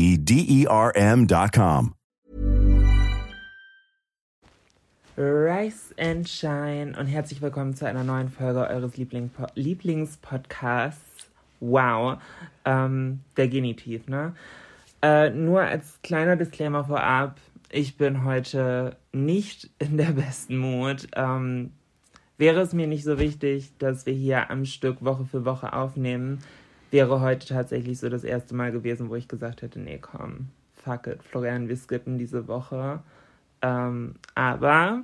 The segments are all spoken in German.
D E R M.com. Rise and Shine und herzlich willkommen zu einer neuen Folge eures Liebling Lieblingspodcasts. Wow, ähm, der Genitiv, ne? Äh, nur als kleiner Disclaimer vorab, ich bin heute nicht in der besten Mut. Ähm, wäre es mir nicht so wichtig, dass wir hier am Stück Woche für Woche aufnehmen, wäre heute tatsächlich so das erste Mal gewesen, wo ich gesagt hätte, nee, komm, fuck it, Florian, wir skippen diese Woche. Ähm, aber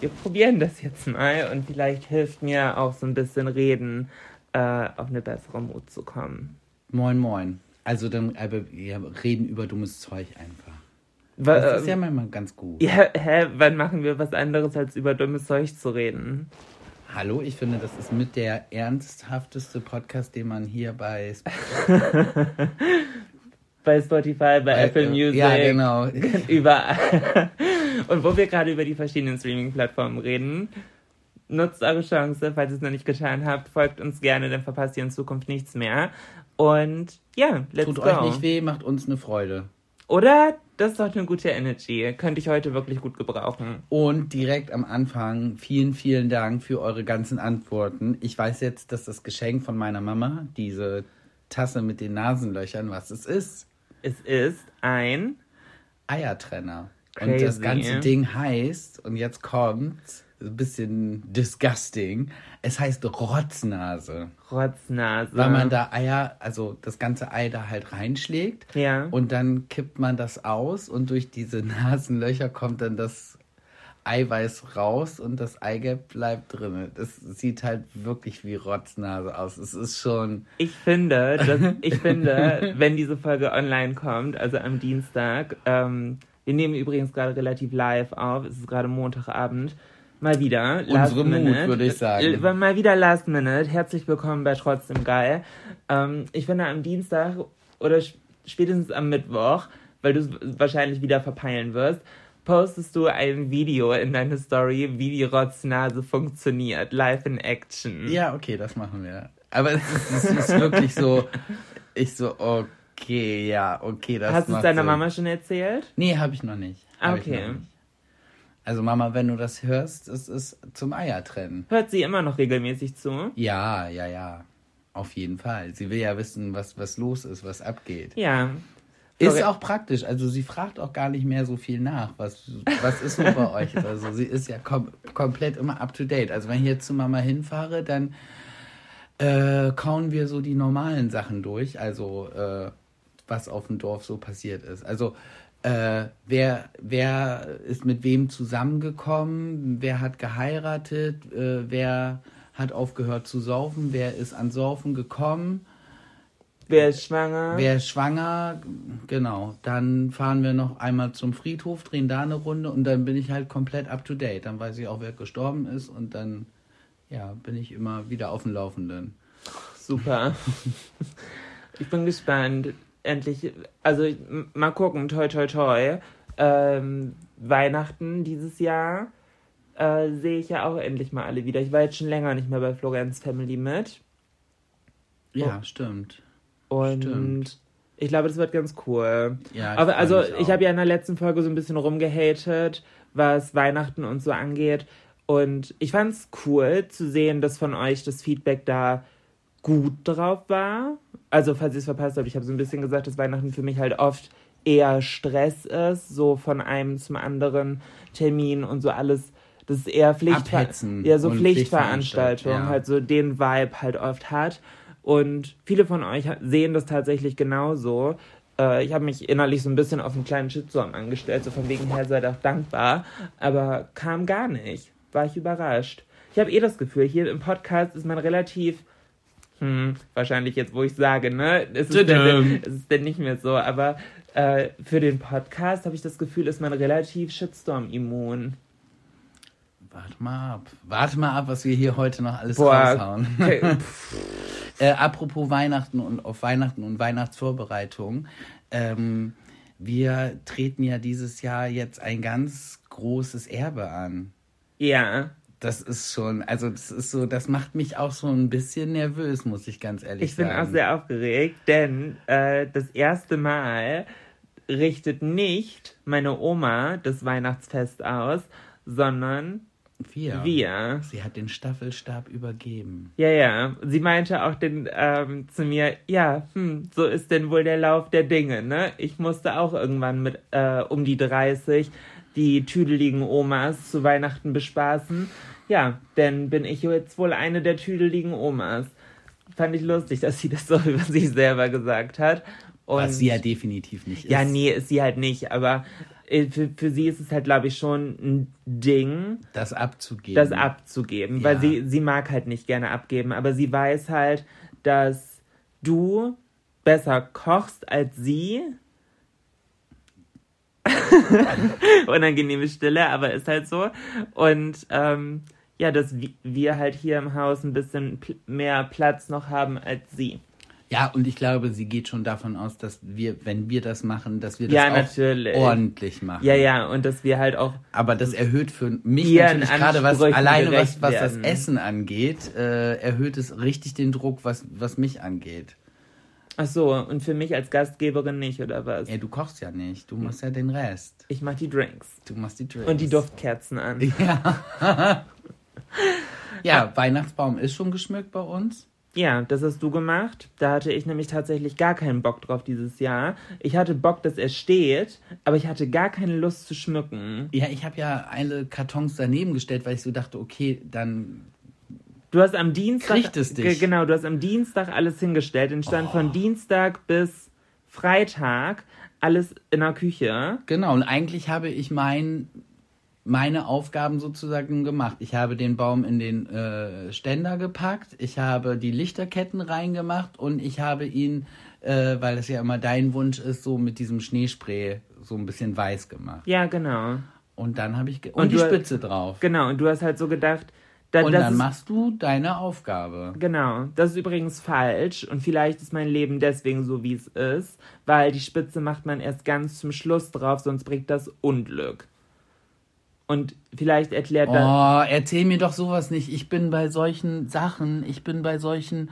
wir probieren das jetzt mal und vielleicht hilft mir auch so ein bisschen Reden, äh, auf eine bessere Mut zu kommen. Moin, moin. Also dann aber, ja, reden über dummes Zeug einfach. Wa- Das ist ja ähm, manchmal ganz gut. ja, hä, wann machen wir was anderes, als über dummes Zeug zu reden? Hallo, ich finde, das ist mit der ernsthafteste Podcast, den man hier bei Bei Spotify, bei Apple äh, Music. Ja, genau. Überall. Und wo wir gerade über die verschiedenen Streaming-Plattformen reden, nutzt eure Chance, falls ihr es noch nicht getan habt, folgt uns gerne, dann verpasst ihr in Zukunft nichts mehr. Und ja, let's Tut go. euch nicht weh, macht uns eine Freude. Oder? Das ist doch eine gute Energy. Könnte ich heute wirklich gut gebrauchen. Und direkt am Anfang, vielen, vielen Dank für eure ganzen Antworten. Ich weiß jetzt, dass das Geschenk von meiner Mama, diese Tasse mit den Nasenlöchern, was es ist. Es ist ein Eiertrenner. Crazy. Und das ganze Ding heißt, und jetzt kommt's, ein bisschen disgusting, es heißt Rotznase. Rotznase. Weil man da Eier, also das ganze Ei da halt reinschlägt. Ja. Und dann kippt man das aus und durch diese Nasenlöcher kommt dann das Eiweiß raus und das Eigelb bleibt drin. Das sieht halt wirklich wie Rotznase aus. Es ist schon. Ich finde, dass, ich finde, wenn diese Folge online kommt, also am Dienstag, ähm, wir nehmen übrigens gerade relativ live auf, es ist gerade Montagabend, mal wieder. Last Unsere Mut, Minute. würde ich sagen. Äh, Mal wieder Last Minute. Herzlich willkommen bei Trotzdem Geil. Ähm, ich finde, am Dienstag oder sp- spätestens am Mittwoch, weil du es wahrscheinlich wieder verpeilen wirst, postest du ein Video in deine Story, wie die Rotznase funktioniert. Live in Action. Ja, okay, das machen wir. Aber es ist, es ist wirklich so. Ich so, okay, ja, okay, das Hast du es deiner Sinn. Mama schon erzählt? Nee, habe ich noch nicht. Hab Okay. Also Mama, wenn du das hörst, es ist zum Eiertrennen. Hört sie immer noch regelmäßig zu? Ja, ja, ja. Auf jeden Fall. Sie will ja wissen, was, was los ist, was abgeht. Ja. Ist auch praktisch. Also sie fragt auch gar nicht mehr so viel nach. Was, was ist so bei euch? Also sie ist ja kom komplett immer up to date. Also wenn ich jetzt zu Mama hinfahre, dann äh, kauen wir so die normalen Sachen durch. Also äh, was auf dem Dorf so passiert ist. Also äh, wer, wer ist mit wem zusammengekommen, wer hat geheiratet, äh, wer hat aufgehört zu saufen, wer ist an Saufen gekommen. Wer ist schwanger? Wer ist schwanger, genau. Dann fahren wir noch einmal zum Friedhof, drehen da eine Runde und dann bin ich halt komplett up to date. Dann weiß ich auch, wer gestorben ist und dann ja, bin ich immer wieder auf dem Laufenden. Super. ich bin gespannt. Endlich, also mal gucken, toi toi toi. Ähm, Weihnachten dieses Jahr äh, sehe ich ja auch endlich mal alle wieder. Ich war jetzt schon länger nicht mehr bei Florians Family mit. Ja, stimmt. Und Stimmt. ich glaube, das wird ganz cool. Ja, ich Aber also, ich habe ja in der letzten Folge so ein bisschen rumgehatet, was Weihnachten und so angeht. Und ich fand es cool zu sehen, dass von euch das Feedback da gut drauf war. Also, falls ihr es verpasst habt, ich habe so ein bisschen gesagt, dass Weihnachten für mich halt oft eher Stress ist, so von einem zum anderen Termin und so alles. Das ist eher Pflichtver Abhetzen ja, so Pflichtveranstaltung, ja. halt so den Vibe halt oft hat. Und viele von euch sehen das tatsächlich genauso. Äh, ich habe mich innerlich so ein bisschen auf einen kleinen Shitstorm angestellt, so von wegen her seid auch dankbar, aber kam gar nicht. War ich überrascht. Ich habe eh das Gefühl, hier im Podcast ist man relativ, hm, wahrscheinlich jetzt, wo ich sage, ne, ist es, denn, Tadam. ist es denn nicht mehr so, aber äh, für den Podcast habe ich das Gefühl, ist man relativ Shitstorm-immun. Warte mal ab. Warte mal ab, was wir hier heute noch alles Boah, raushauen. okay, Äh, apropos Weihnachten und auf Weihnachten und Weihnachtsvorbereitung. Ähm, wir treten ja dieses Jahr jetzt ein ganz großes Erbe an. ja. Das ist schon, also das ist so, das macht mich auch so ein bisschen nervös, muss ich ganz ehrlich Ich bin sagen. auch sehr aufgeregt, denn äh, das erste Mal richtet nicht meine Oma das Weihnachtsfest aus, sondern wir. wir. Sie hat den Staffelstab übergeben. Ja, ja. Sie meinte auch den, ähm, zu mir, ja, hm, so ist denn wohl der Lauf der Dinge, ne? Ich musste auch irgendwann mit äh, um die 30 die tüdeligen Omas zu Weihnachten bespaßen. Ja, denn bin ich jetzt wohl eine der tüdeligen Omas. Fand ich lustig, dass sie das so über sich selber gesagt hat. Und Was sie ja definitiv nicht ja, ist. nee, ist sie halt nicht, aber äh, für, für sie ist es halt, glaube ich, schon ein Ding, Das abzugeben. das abzugeben, weil Ja. sie, sie mag halt nicht gerne abgeben, aber sie weiß halt, dass du besser kochst als sie. Unangenehme Stille, aber ist halt so. Und ähm, ja, dass wi- wir halt hier im Haus ein bisschen mehr Platz noch haben als sie. Ja, und ich glaube, sie geht schon davon aus, dass wir, wenn wir das machen, dass wir das Ja, auch natürlich. ordentlich machen. Ja, ja, und dass wir halt auch Aber das erhöht für mich natürlich gerade was alleine was, was das. Essen angeht, äh, erhöht es richtig den Druck, was, was mich angeht. Ach so, und für mich als Gastgeberin nicht, oder was? Ja, du kochst ja nicht, du machst ja den Rest. Ich mach die Drinks. Du machst die Drinks. Und die Duftkerzen an. Ja. ja, Weihnachtsbaum ist schon geschmückt bei uns. Ja, das hast du gemacht. Da hatte ich nämlich tatsächlich gar keinen Bock drauf dieses Jahr. Ich hatte Bock, dass er steht, aber ich hatte gar keine Lust zu schmücken. Ja, ich habe ja alle Kartons daneben gestellt, weil ich so dachte, okay, dann Du hast am Dienstag. Kriegt es dich. Ge- Genau, du hast am Dienstag alles hingestellt. Den stand Oh. von Dienstag bis Freitag alles in der Küche. Genau, und eigentlich habe ich mein, meine Aufgaben sozusagen gemacht. Ich habe den Baum in den äh, Ständer gepackt, ich habe die Lichterketten reingemacht und ich habe ihn, äh, weil das ja immer dein Wunsch ist, so mit diesem Schneespray so ein bisschen weiß gemacht. Ja, genau. Und dann habe ich... Und und die du- Spitze drauf. Genau, und du hast halt so gedacht, da, Und das dann ist, machst du deine Aufgabe. Genau, das ist übrigens falsch und vielleicht ist mein Leben deswegen so, wie es ist, weil die Spitze macht man erst ganz zum Schluss drauf, sonst bringt das Unglück. Und vielleicht erklärt das. Oh, erzähl mir doch sowas nicht. Ich bin bei solchen Sachen, ich bin bei solchen...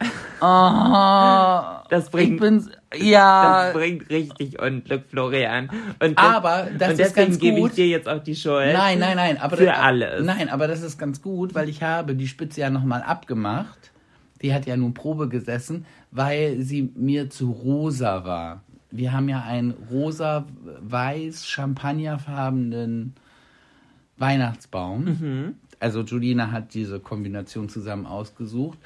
Oh, Das bringt- ich bin, ja, Das bringt richtig Unglück, Florian. Und Aber das und ist deswegen ganz gebe ich gut. dir jetzt auch die Schuld. Nein, nein, nein. Aber Für das, alles. Nein, aber das ist ganz gut, weil ich habe die Spitze ja nochmal abgemacht. Die hat ja nun Probe gesessen, weil sie mir zu rosa war. Wir haben ja einen rosa-weiß champagnerfarbenen Weihnachtsbaum. Mhm. Also Julina hat diese Kombination zusammen ausgesucht.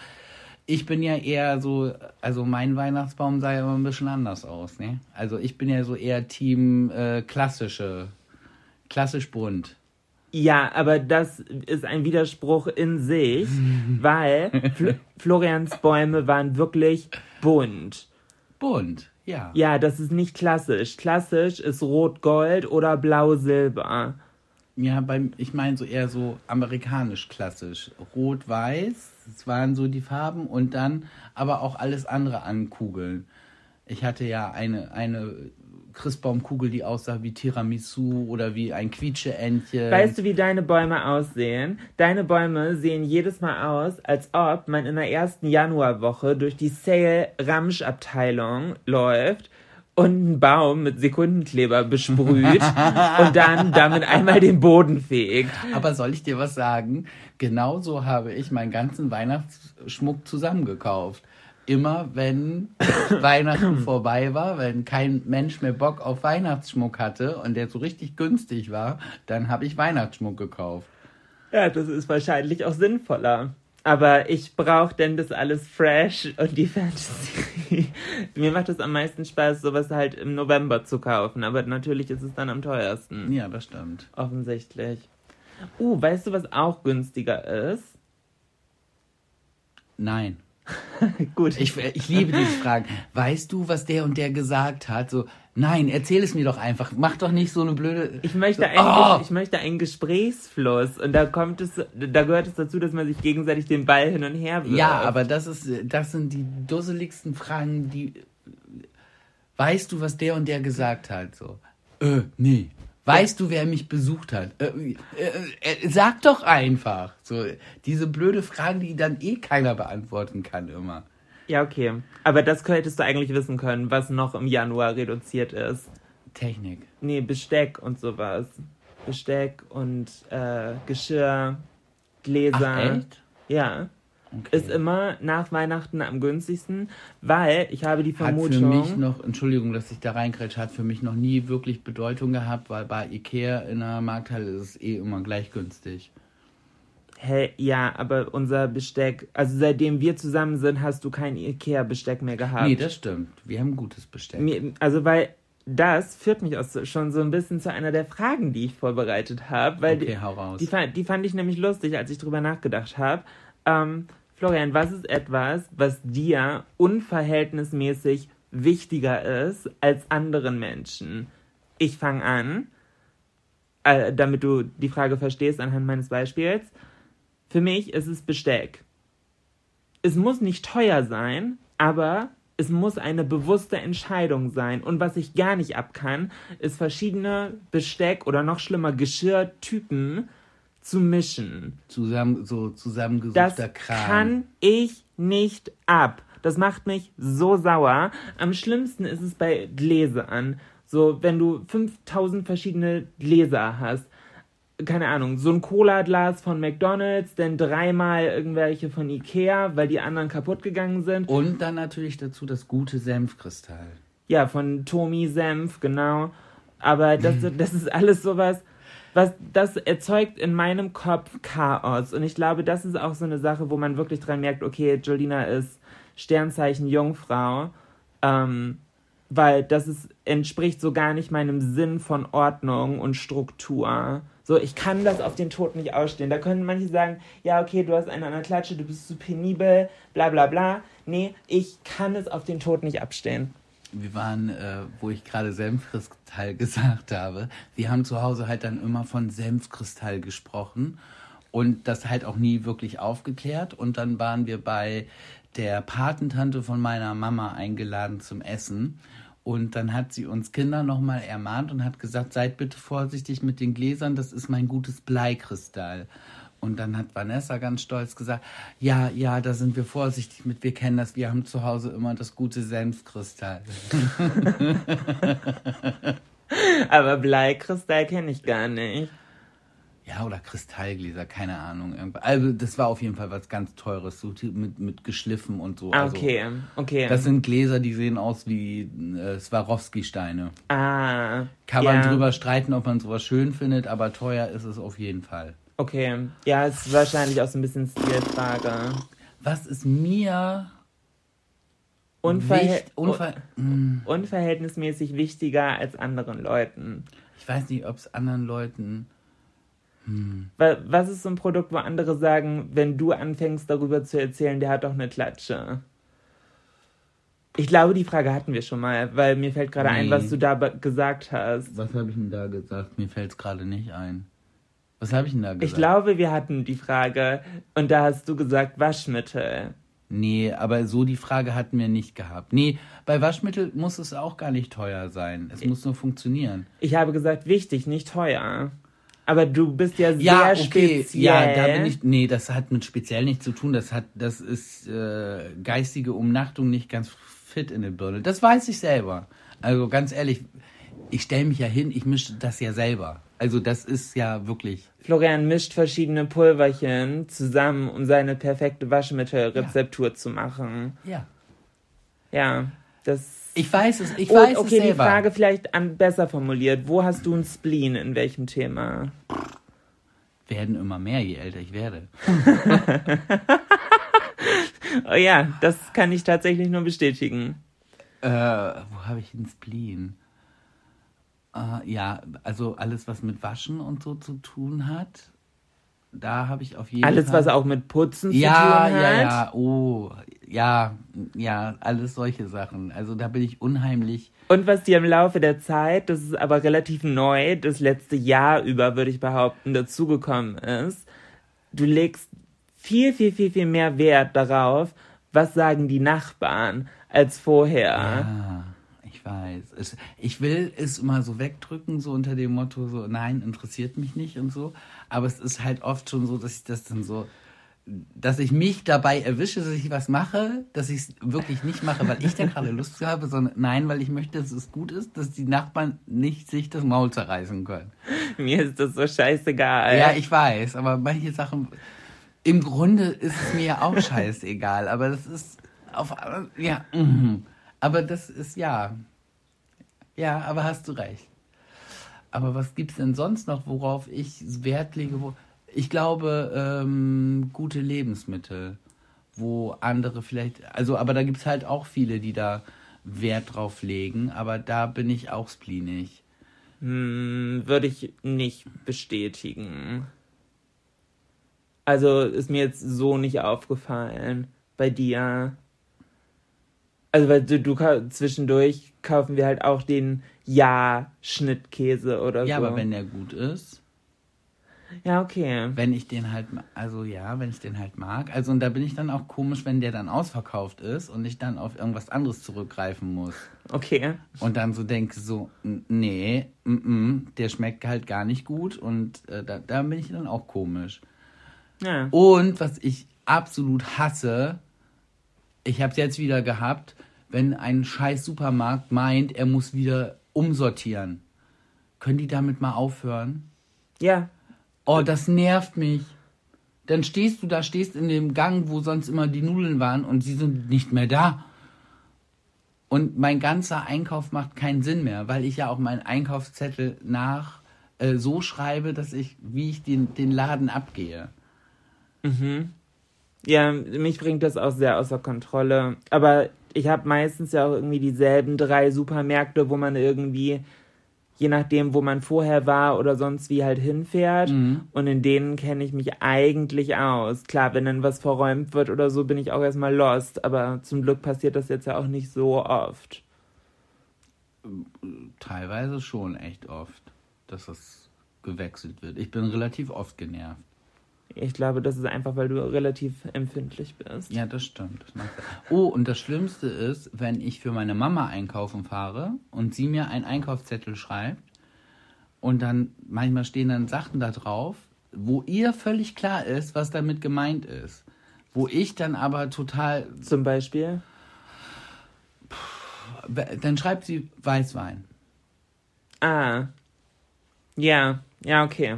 Ich bin ja eher so, also mein Weihnachtsbaum sah ja immer ein bisschen anders aus, ne? Also ich bin ja so eher Team äh, klassische, klassisch bunt. Ja, aber das ist ein Widerspruch in sich, weil Fl Florians Bäume waren wirklich bunt. Bunt, ja. Ja, das ist nicht klassisch. Klassisch ist Rot-Gold oder Blau-Silber. Ja, beim, ich meine so eher so amerikanisch klassisch. Rot-Weiß, das waren so die Farben und dann aber auch alles andere an Kugeln. Ich hatte ja eine, eine Christbaumkugel, die aussah wie Tiramisu oder wie ein Quietscheentchen. Weißt du, wie deine Bäume aussehen? Deine Bäume sehen jedes Mal aus, als ob man in der ersten Januarwoche durch die Sale-Ramsch-Abteilung läuft und einen Baum mit Sekundenkleber besprüht und dann damit einmal den Boden fegt. Aber soll ich dir was sagen? Genauso habe ich meinen ganzen Weihnachtsschmuck zusammengekauft. Immer wenn Weihnachten vorbei war, wenn kein Mensch mehr Bock auf Weihnachtsschmuck hatte und der so richtig günstig war, dann habe ich Weihnachtsschmuck gekauft. Ja, das ist wahrscheinlich auch sinnvoller. Aber ich brauche denn das alles fresh und die Fantasy. Mir macht es am meisten Spaß, sowas halt im November zu kaufen. Aber natürlich ist es dann am teuersten. Ja, das stimmt. Offensichtlich. Uh, weißt du, was auch günstiger ist? Nein. Gut. Ich, ich liebe diese Fragen. Weißt du, was der und der gesagt hat? So, nein, erzähl es mir doch einfach. Mach doch nicht so eine blöde. Ich möchte, so, einen, oh! ich möchte einen Gesprächsfluss und da kommt es, da gehört es dazu, dass man sich gegenseitig den Ball hin und her wirft. Ja, aber das ist, das sind die dusseligsten Fragen, die. Weißt du, was der und der gesagt hat? So, äh, nee. Weißt du, wer mich besucht hat? Äh, äh, äh, sag doch einfach. So, diese blöde Fragen, die dann eh keiner beantworten kann immer. Ja, okay. Aber das hättest du eigentlich wissen können, was noch im Januar reduziert ist. Technik. Nee, Besteck und sowas. Besteck und äh, Geschirr, Gläser. Ach, echt? Ja. Okay. Ist immer nach Weihnachten am günstigsten, weil ich habe die hat für Vermutung. mich noch, Entschuldigung, dass ich da reinkrätsche, hat für mich noch nie wirklich Bedeutung gehabt, weil bei Ikea in der Markthalle ist es eh immer gleich günstig. Hä, ja, aber unser Besteck, also seitdem wir zusammen sind, hast du kein Ikea-Besteck mehr gehabt. Nee, das stimmt. Wir haben gutes Besteck. Mir, also weil das führt mich auch schon so ein bisschen zu einer der Fragen, die ich vorbereitet habe, Okay, die, hau raus. die, fand- die fand ich nämlich lustig, als ich drüber nachgedacht habe. Ähm, Florian, was ist etwas, was dir unverhältnismäßig wichtiger ist als anderen Menschen? Ich fange an, äh, damit du die Frage verstehst anhand meines Beispiels. Für mich ist es Besteck. Es muss nicht teuer sein, aber es muss eine bewusste Entscheidung sein. Und was ich gar nicht ab kann, ist verschiedene Besteck oder noch schlimmer Geschirrtypen zu mischen. Zusammen, so Das zusammengesuchter Kram. kann ich nicht ab. Das macht mich so sauer. Am schlimmsten ist es bei Gläsern. So, wenn du 5000 verschiedene Gläser hast. Keine Ahnung, so ein Cola-Glas von McDonalds, dann dreimal irgendwelche von Ikea, weil die anderen kaputt gegangen sind. Und dann natürlich dazu das gute Senfkristall. Ja, von Tomi Senf, genau. Aber das, das ist alles sowas, was das erzeugt in meinem Kopf Chaos. Und ich glaube, das ist auch so eine Sache, wo man wirklich dran merkt, okay, Jolina ist Sternzeichen Jungfrau. Ähm, weil das ist, entspricht so gar nicht meinem Sinn von Ordnung und Struktur. So, ich kann das auf den Tod nicht ausstehen. Da können manche sagen, ja, okay, du hast einen an der Klatsche, du bist zu penibel, bla bla bla. Nee, ich kann es auf den Tod nicht abstehen. Wir waren, äh, wo ich gerade Senfkristall gesagt habe, wir haben zu Hause halt dann immer von Senfkristall gesprochen und das halt auch nie wirklich aufgeklärt. Und dann waren wir bei der Patentante von meiner Mama eingeladen zum Essen. Und dann hat sie uns Kinder nochmal ermahnt und hat gesagt, seid bitte vorsichtig mit den Gläsern, das ist mein gutes Bleikristall. Und dann hat Vanessa ganz stolz gesagt, ja, ja, da sind wir vorsichtig mit, wir kennen das, wir haben zu Hause immer das gute Senfkristall. Aber Bleikristall kenne ich gar nicht. Ja, oder Kristallgläser, keine Ahnung. Also das war auf jeden Fall was ganz Teures, so mit, mit geschliffen und so. Ah, Also, okay, okay. Das sind Gläser, die sehen aus wie äh, Swarovski-Steine. ah, Kann ja, man drüber streiten, ob man sowas schön findet, aber teuer ist es auf jeden Fall. Okay, ja, ist wahrscheinlich auch so ein bisschen Stilfrage. Was ist mir Unverhält wichtig? Unver Hm, unverhältnismäßig wichtiger als anderen Leuten. ich weiß nicht, ob es anderen Leuten. Wa- Was ist so ein Produkt, wo andere sagen, wenn du anfängst darüber zu erzählen, der hat doch eine Klatsche? Ich glaube, die Frage hatten wir schon mal, weil mir fällt gerade ein, Nee. was du da gesagt hast. Was habe ich denn da gesagt? Mir fällt es gerade nicht ein. Was habe ich denn da gesagt? Ich glaube, wir hatten die Frage und da hast du gesagt Waschmittel. Nee, aber so die Frage hatten wir nicht gehabt. Nee, bei Waschmittel muss es auch gar nicht teuer sein. Es muss nur funktionieren. Ich habe gesagt, wichtig, nicht teuer. Aber du bist ja sehr Ja, okay. speziell. Ja, da bin ich. Nee, das hat mit speziell nichts zu tun. Das hat, das ist äh, geistige Umnachtung nicht ganz fit in der Birne. Das weiß ich selber. Also ganz ehrlich, ich stelle mich ja hin, ich mische das ja selber. Also das ist ja wirklich. Florian mischt verschiedene Pulverchen zusammen, um seine perfekte Waschmittelrezeptur zu machen. Ja. Ja, das. Ich weiß es, ich Und, weiß okay, es die selber. Frage vielleicht an, besser formuliert. Wo hast du ein Spleen? In welchem Thema? Werden immer mehr, je älter ich werde. Oh ja, das kann ich tatsächlich nur bestätigen. Äh, wo habe ich einen Spleen? Äh, ja, also alles, was mit Waschen und so zu tun hat. Da habe ich auf jeden Alles, Fall. was auch mit Putzen ja, zu tun hat. ja, ja, oh, ja, ja, alles solche Sachen. Also da bin ich unheimlich. Und was dir im Laufe der Zeit, das ist aber relativ neu, das letzte Jahr über, würde ich behaupten, dazugekommen ist, du legst viel, viel, viel, viel mehr Wert darauf, was sagen die Nachbarn, als vorher. Ich weiß. Es, ich will es immer so wegdrücken, so unter dem Motto, so, nein, interessiert mich nicht und so. Aber es ist halt oft schon so, dass ich das dann so, dass ich mich dabei erwische, dass ich was mache, dass ich es wirklich nicht mache, weil ich da gerade Lust habe, sondern nein, weil ich möchte, dass es gut ist, dass die Nachbarn nicht sich das Maul zerreißen können. Mir ist das so scheißegal. Ja, ich weiß, aber manche Sachen, im Grunde ist es mir ja auch scheißegal, aber das ist auf, ja, mhm. aber das ist, ja, ja, aber hast du recht. Aber was gibt's denn sonst noch, worauf ich Wert lege? Wo, ich glaube, ähm, gute Lebensmittel, wo andere vielleicht, also, aber da gibt's halt auch viele, die da Wert drauf legen, aber da bin ich auch spleenig. Hm, würde ich nicht bestätigen. Also ist mir jetzt so nicht aufgefallen bei dir. Also weil du, du zwischendurch kaufen wir halt auch den Ja-Schnittkäse oder Ja, so. aber wenn der gut ist. ja, okay. Wenn ich den halt, also ja, wenn ich den halt mag. Also und da bin ich dann auch komisch, wenn der dann ausverkauft ist und ich dann auf irgendwas anderes zurückgreifen muss. Okay. Und dann so denke, so, nee, mm, mm, der schmeckt halt gar nicht gut und äh, da, da bin ich dann auch komisch. Ja. Und was ich absolut hasse, ich habe es jetzt wieder gehabt, wenn ein scheiß Supermarkt meint, er muss wieder umsortieren. Können die damit mal aufhören? Ja. Oh, das nervt mich. Dann stehst du da, stehst in dem Gang, wo sonst immer die Nudeln waren und sie sind nicht mehr da. Und mein ganzer Einkauf macht keinen Sinn mehr, weil ich ja auch meinen Einkaufszettel nach äh, so schreibe, dass ich, wie ich den, den Laden abgehe. Ja, mich bringt das auch sehr außer Kontrolle. Aber ich habe meistens ja auch irgendwie dieselben drei Supermärkte, wo man irgendwie, je nachdem, wo man vorher war oder sonst wie halt hinfährt. Und in denen kenne ich mich eigentlich aus. Klar, wenn dann was verräumt wird oder so, bin ich auch erstmal lost. Aber zum Glück passiert das jetzt ja auch nicht so oft. Teilweise schon echt oft, dass das gewechselt wird. Ich bin relativ oft genervt. Ich glaube, das ist einfach, weil du relativ empfindlich bist. Ja, das stimmt. Oh, und das Schlimmste ist, wenn ich für meine Mama einkaufen fahre und sie mir einen Einkaufszettel schreibt und dann manchmal stehen dann Sachen da drauf, wo ihr völlig klar ist, was damit gemeint ist. Wo ich dann aber total, Zum Beispiel. dann schreibt sie Weißwein. Ah. Ja, ja, okay.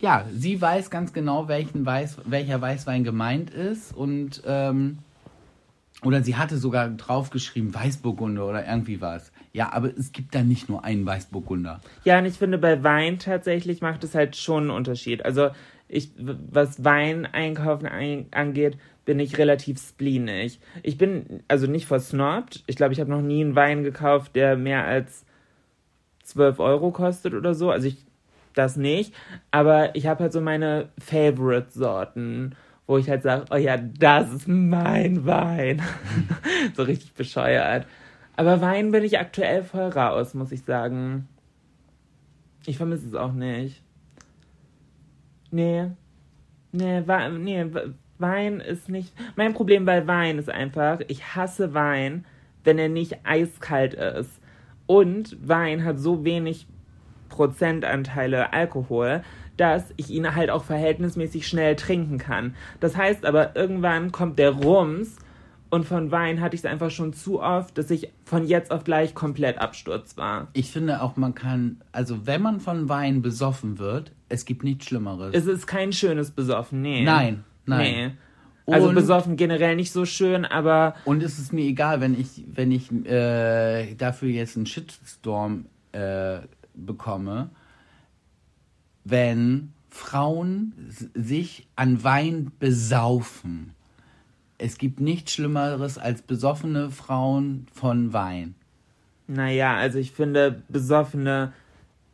Ja, sie weiß ganz genau, welchen Weiß, welcher Weißwein gemeint ist und ähm, oder sie hatte sogar draufgeschrieben Weißburgunder oder irgendwie was. Ja, aber es gibt da nicht nur einen Weißburgunder. Ja, und ich finde, bei Wein tatsächlich macht es halt schon einen Unterschied. Also, ich, was Wein einkaufen ein, angeht, bin ich relativ spleenig. Ich bin also nicht versnobbt. Ich glaube, ich habe noch nie einen Wein gekauft, der mehr als 12 Euro kostet oder so. Also, ich, das nicht. Aber ich habe halt so meine Favorite-Sorten, wo ich halt sage, oh ja, das ist mein Wein. so richtig bescheuert. Aber Wein bin ich aktuell voll raus, muss ich sagen. Ich vermisse es auch nicht. Nee. Nee, nee, Wein ist nicht. Mein Problem bei Wein ist einfach, ich hasse Wein, wenn er nicht eiskalt ist. Und Wein hat so wenig Prozentanteile Alkohol, dass ich ihn halt auch verhältnismäßig schnell trinken kann. Das heißt aber, irgendwann kommt der Rums und von Wein hatte ich es einfach schon zu oft, dass ich von jetzt auf gleich komplett Absturz war. Ich finde auch, man kann, also wenn man von Wein besoffen wird, es gibt nichts Schlimmeres. Es ist kein schönes Besoffen, nee. Nein, nein. Nee. Also Und- besoffen generell nicht so schön, aber Und es ist mir egal, wenn ich, wenn ich äh, dafür jetzt einen Shitstorm äh, bekomme, wenn Frauen sich an Wein besaufen. Es gibt nichts Schlimmeres als besoffene Frauen von Wein. naja, also ich finde besoffene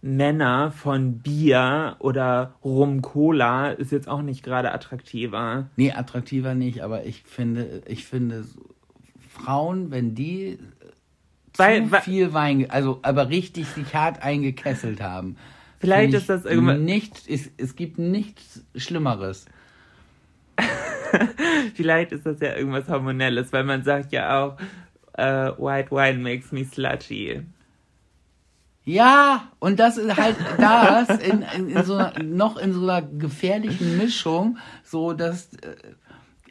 Männer von Bier oder Rum-Cola ist jetzt auch nicht gerade attraktiver. Nee, attraktiver nicht, aber ich finde, ich finde Frauen, wenn die Weil- zu weil- viel Wein, also aber richtig sich hart eingekesselt haben. Vielleicht ist das irgendwann- nicht, es, es gibt nichts Schlimmeres. Vielleicht ist das ja irgendwas Hormonelles, weil man sagt ja auch, äh, White Wine makes me slutty. Ja, und das ist halt das in, in, in so einer, noch in so einer gefährlichen Mischung, so dass äh,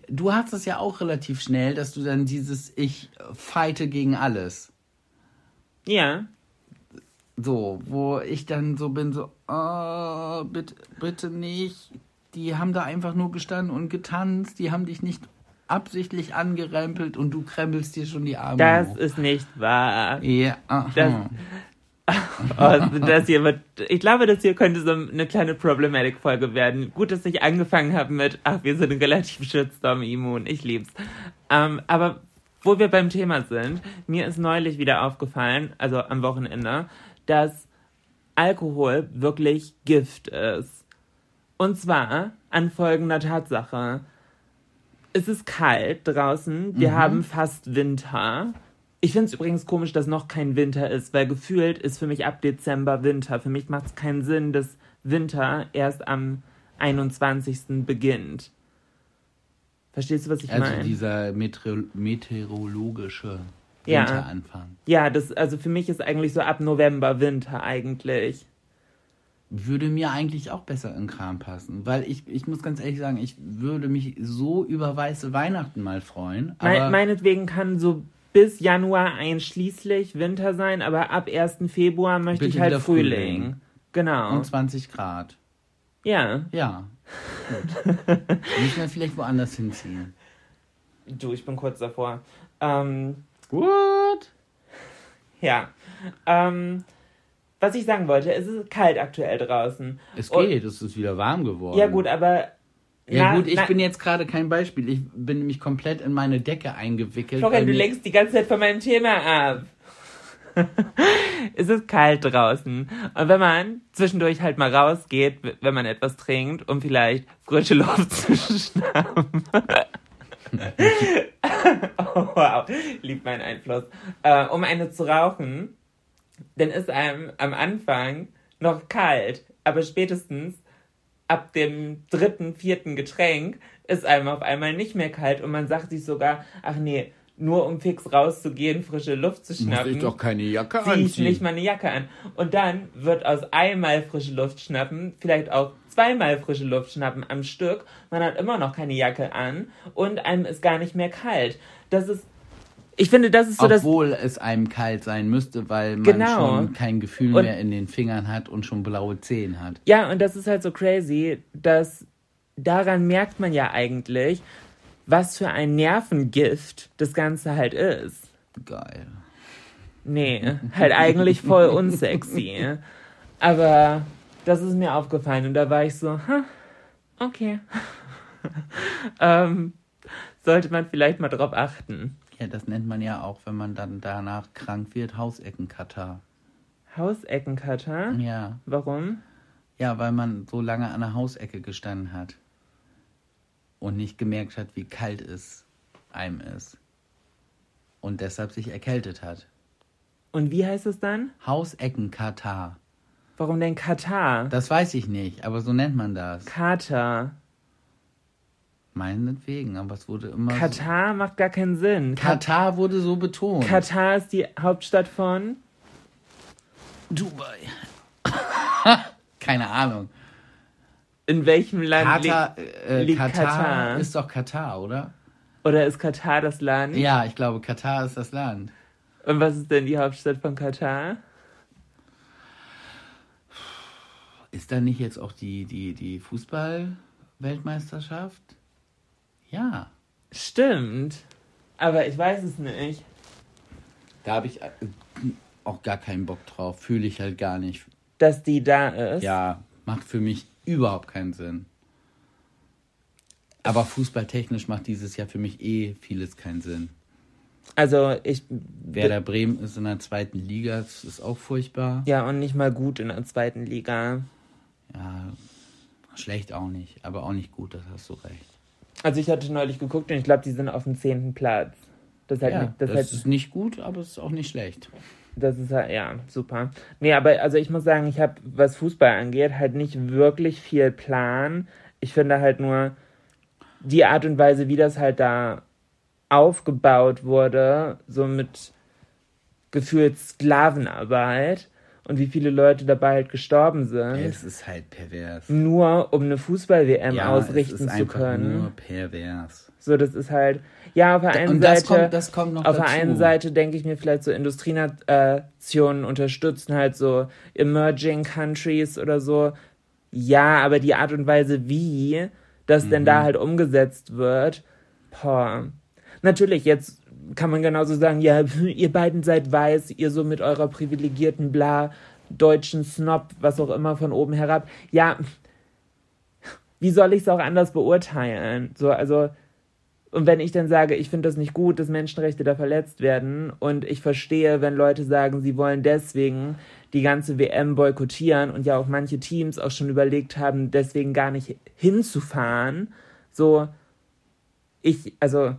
du hast es ja auch relativ schnell, dass du dann dieses ich fighte gegen alles. Ja, So, wo ich dann so bin, so, oh, bitte, bitte nicht. Die haben da einfach nur gestanden und getanzt, die haben dich nicht absichtlich angerempelt und du krempelst dir schon die Arme das hoch. ist nicht wahr. Ja, aha. Das, oh, das hier wird, ich glaube, das hier könnte so eine kleine Problematic-Folge werden. Gut, dass ich angefangen habe mit, ach, wir sind relativ Shitstorm-immun. Ich lieb's. Ähm, aber wo wir beim Thema sind, mir ist neulich wieder aufgefallen, also am Wochenende, dass Alkohol wirklich Gift ist. Und zwar an folgender Tatsache. Es ist kalt draußen, wir haben fast Winter. Ich finde es übrigens komisch, dass noch kein Winter ist, weil gefühlt ist für mich ab Dezember Winter. Für mich macht es keinen Sinn, dass Winter erst am 21. beginnt. Verstehst du, was ich Also meine? dieser Meteor meteorologische Ja. Winteranfang. Ja, das, also für mich ist eigentlich so ab November Winter eigentlich. Würde mir eigentlich auch besser in Kram passen. Weil ich, ich muss ganz ehrlich sagen, ich würde mich so über weiße Weihnachten mal freuen. Aber meinetwegen kann so bis Januar einschließlich Winter sein, aber ab 1. Februar möchte ich halt Frühling. Frühling. Genau. und 20 Grad. Ja. Ja. Gut. Müssen wir vielleicht woanders hinziehen. Du, ich bin kurz davor. Ähm, Gut. ja. Ähm, was ich sagen wollte, es ist kalt aktuell draußen. Es Und- geht, es ist wieder warm geworden. Ja, gut, aber. Ja na- gut, ich na- bin jetzt gerade kein Beispiel. Ich bin nämlich komplett in meine Decke eingewickelt. Florian, du lenkst die ganze Zeit von meinem Thema ab. Es ist kalt draußen. Und wenn man zwischendurch halt mal rausgeht, wenn man etwas trinkt, um vielleicht frische Luft zu schnappen. oh, wow, liebt mein Einfluss. Äh, um eine zu rauchen, dann ist einem am Anfang noch kalt. Aber spätestens ab dem dritten, vierten Getränk ist einem auf einmal nicht mehr kalt und man sagt sich sogar, ach nee, nur um fix rauszugehen, frische Luft zu muss schnappen, ich doch keine Jacke ziehe ich anziehen. nicht mal eine Jacke an. Und dann wird aus einmal frische Luft schnappen, vielleicht auch zweimal frische Luft schnappen am Stück. Man hat immer noch keine Jacke an und einem ist gar nicht mehr kalt. Das ist, ich finde, das ist so das Obwohl es einem kalt sein müsste, weil man Genau. schon kein Gefühl Und- mehr in den Fingern hat und schon blaue Zehen hat. Ja, und das ist halt so crazy, dass daran merkt man ja eigentlich, was für ein Nervengift das Ganze halt ist. Geil. Nee, halt eigentlich voll unsexy. Aber das ist mir aufgefallen und da war ich so, ha, okay. ähm, sollte man vielleicht mal drauf achten. Ja, das nennt man ja auch, wenn man dann danach krank wird, Hauseckenkatar. Hauseckencutter? Ja. Warum? Ja, weil man so lange an der Hausecke gestanden hat und nicht gemerkt hat, wie kalt es einem ist. Und deshalb sich erkältet hat. Und wie heißt es dann? Hauseckenkatar. Warum denn Katar? Das weiß ich nicht, aber so nennt man das. Kater. Meinetwegen, aber es wurde immer. Katar macht gar keinen Sinn. So, Katar wurde so betont. Katar ist die Hauptstadt von. Dubai. Keine Ahnung. In welchem Land Katar, liegt, äh, liegt Katar, Katar? ist doch Katar, oder? Oder ist Katar das Land? Ja, ich glaube, Katar ist das Land. Und was ist denn die Hauptstadt von Katar? Ist da nicht jetzt auch die, die, die Fußball-Weltmeisterschaft? Ja. Stimmt. Aber ich weiß es nicht. Da habe ich äh, auch gar keinen Bock drauf. Fühle ich halt gar nicht. Dass die da ist. Ja, macht für mich überhaupt keinen Sinn. Aber fußballtechnisch macht dieses Jahr für mich eh vieles keinen Sinn. Also ich. Werder Bremen ist in der zweiten Liga, das ist auch furchtbar. Ja, und nicht mal gut in der zweiten Liga. Ja, schlecht auch nicht, aber auch nicht gut, das hast du recht. Also ich hatte neulich geguckt und ich glaube, die sind auf dem zehnten Platz. Das halt Ja, nicht, das, das, halt, ist nicht gut, aber es ist auch nicht schlecht. Das ist halt, ja, super. Nee, aber also ich muss sagen, ich habe, was Fußball angeht, halt nicht wirklich viel Plan. Ich finde halt nur die Art und Weise, wie das halt da aufgebaut wurde, so mit gefühlt Sklavenarbeit und wie viele Leute dabei halt gestorben sind, Es ist halt pervers. nur um eine Fußball-WM Ja, es ausrichten ist zu können. Nur pervers. So, das ist halt, ja, auf der einen Und das Seite, kommt, das kommt noch auf der einen Seite denke ich mir vielleicht so Industrienationen unterstützen halt so Emerging Countries oder so. Ja, aber die Art und Weise, wie das denn Mhm. da halt umgesetzt wird, boah. Natürlich, jetzt kann man genauso sagen, ja, ihr beiden seid weiß, ihr so mit eurer privilegierten, bla, deutschen Snob, was auch immer von oben herab. Ja, wie soll ich es auch anders beurteilen? So, also, und wenn ich dann sage, ich finde das nicht gut, dass Menschenrechte da verletzt werden und ich verstehe, wenn Leute sagen, sie wollen deswegen die ganze WM boykottieren und ja auch manche Teams auch schon überlegt haben, deswegen gar nicht hinzufahren, so, ich, also,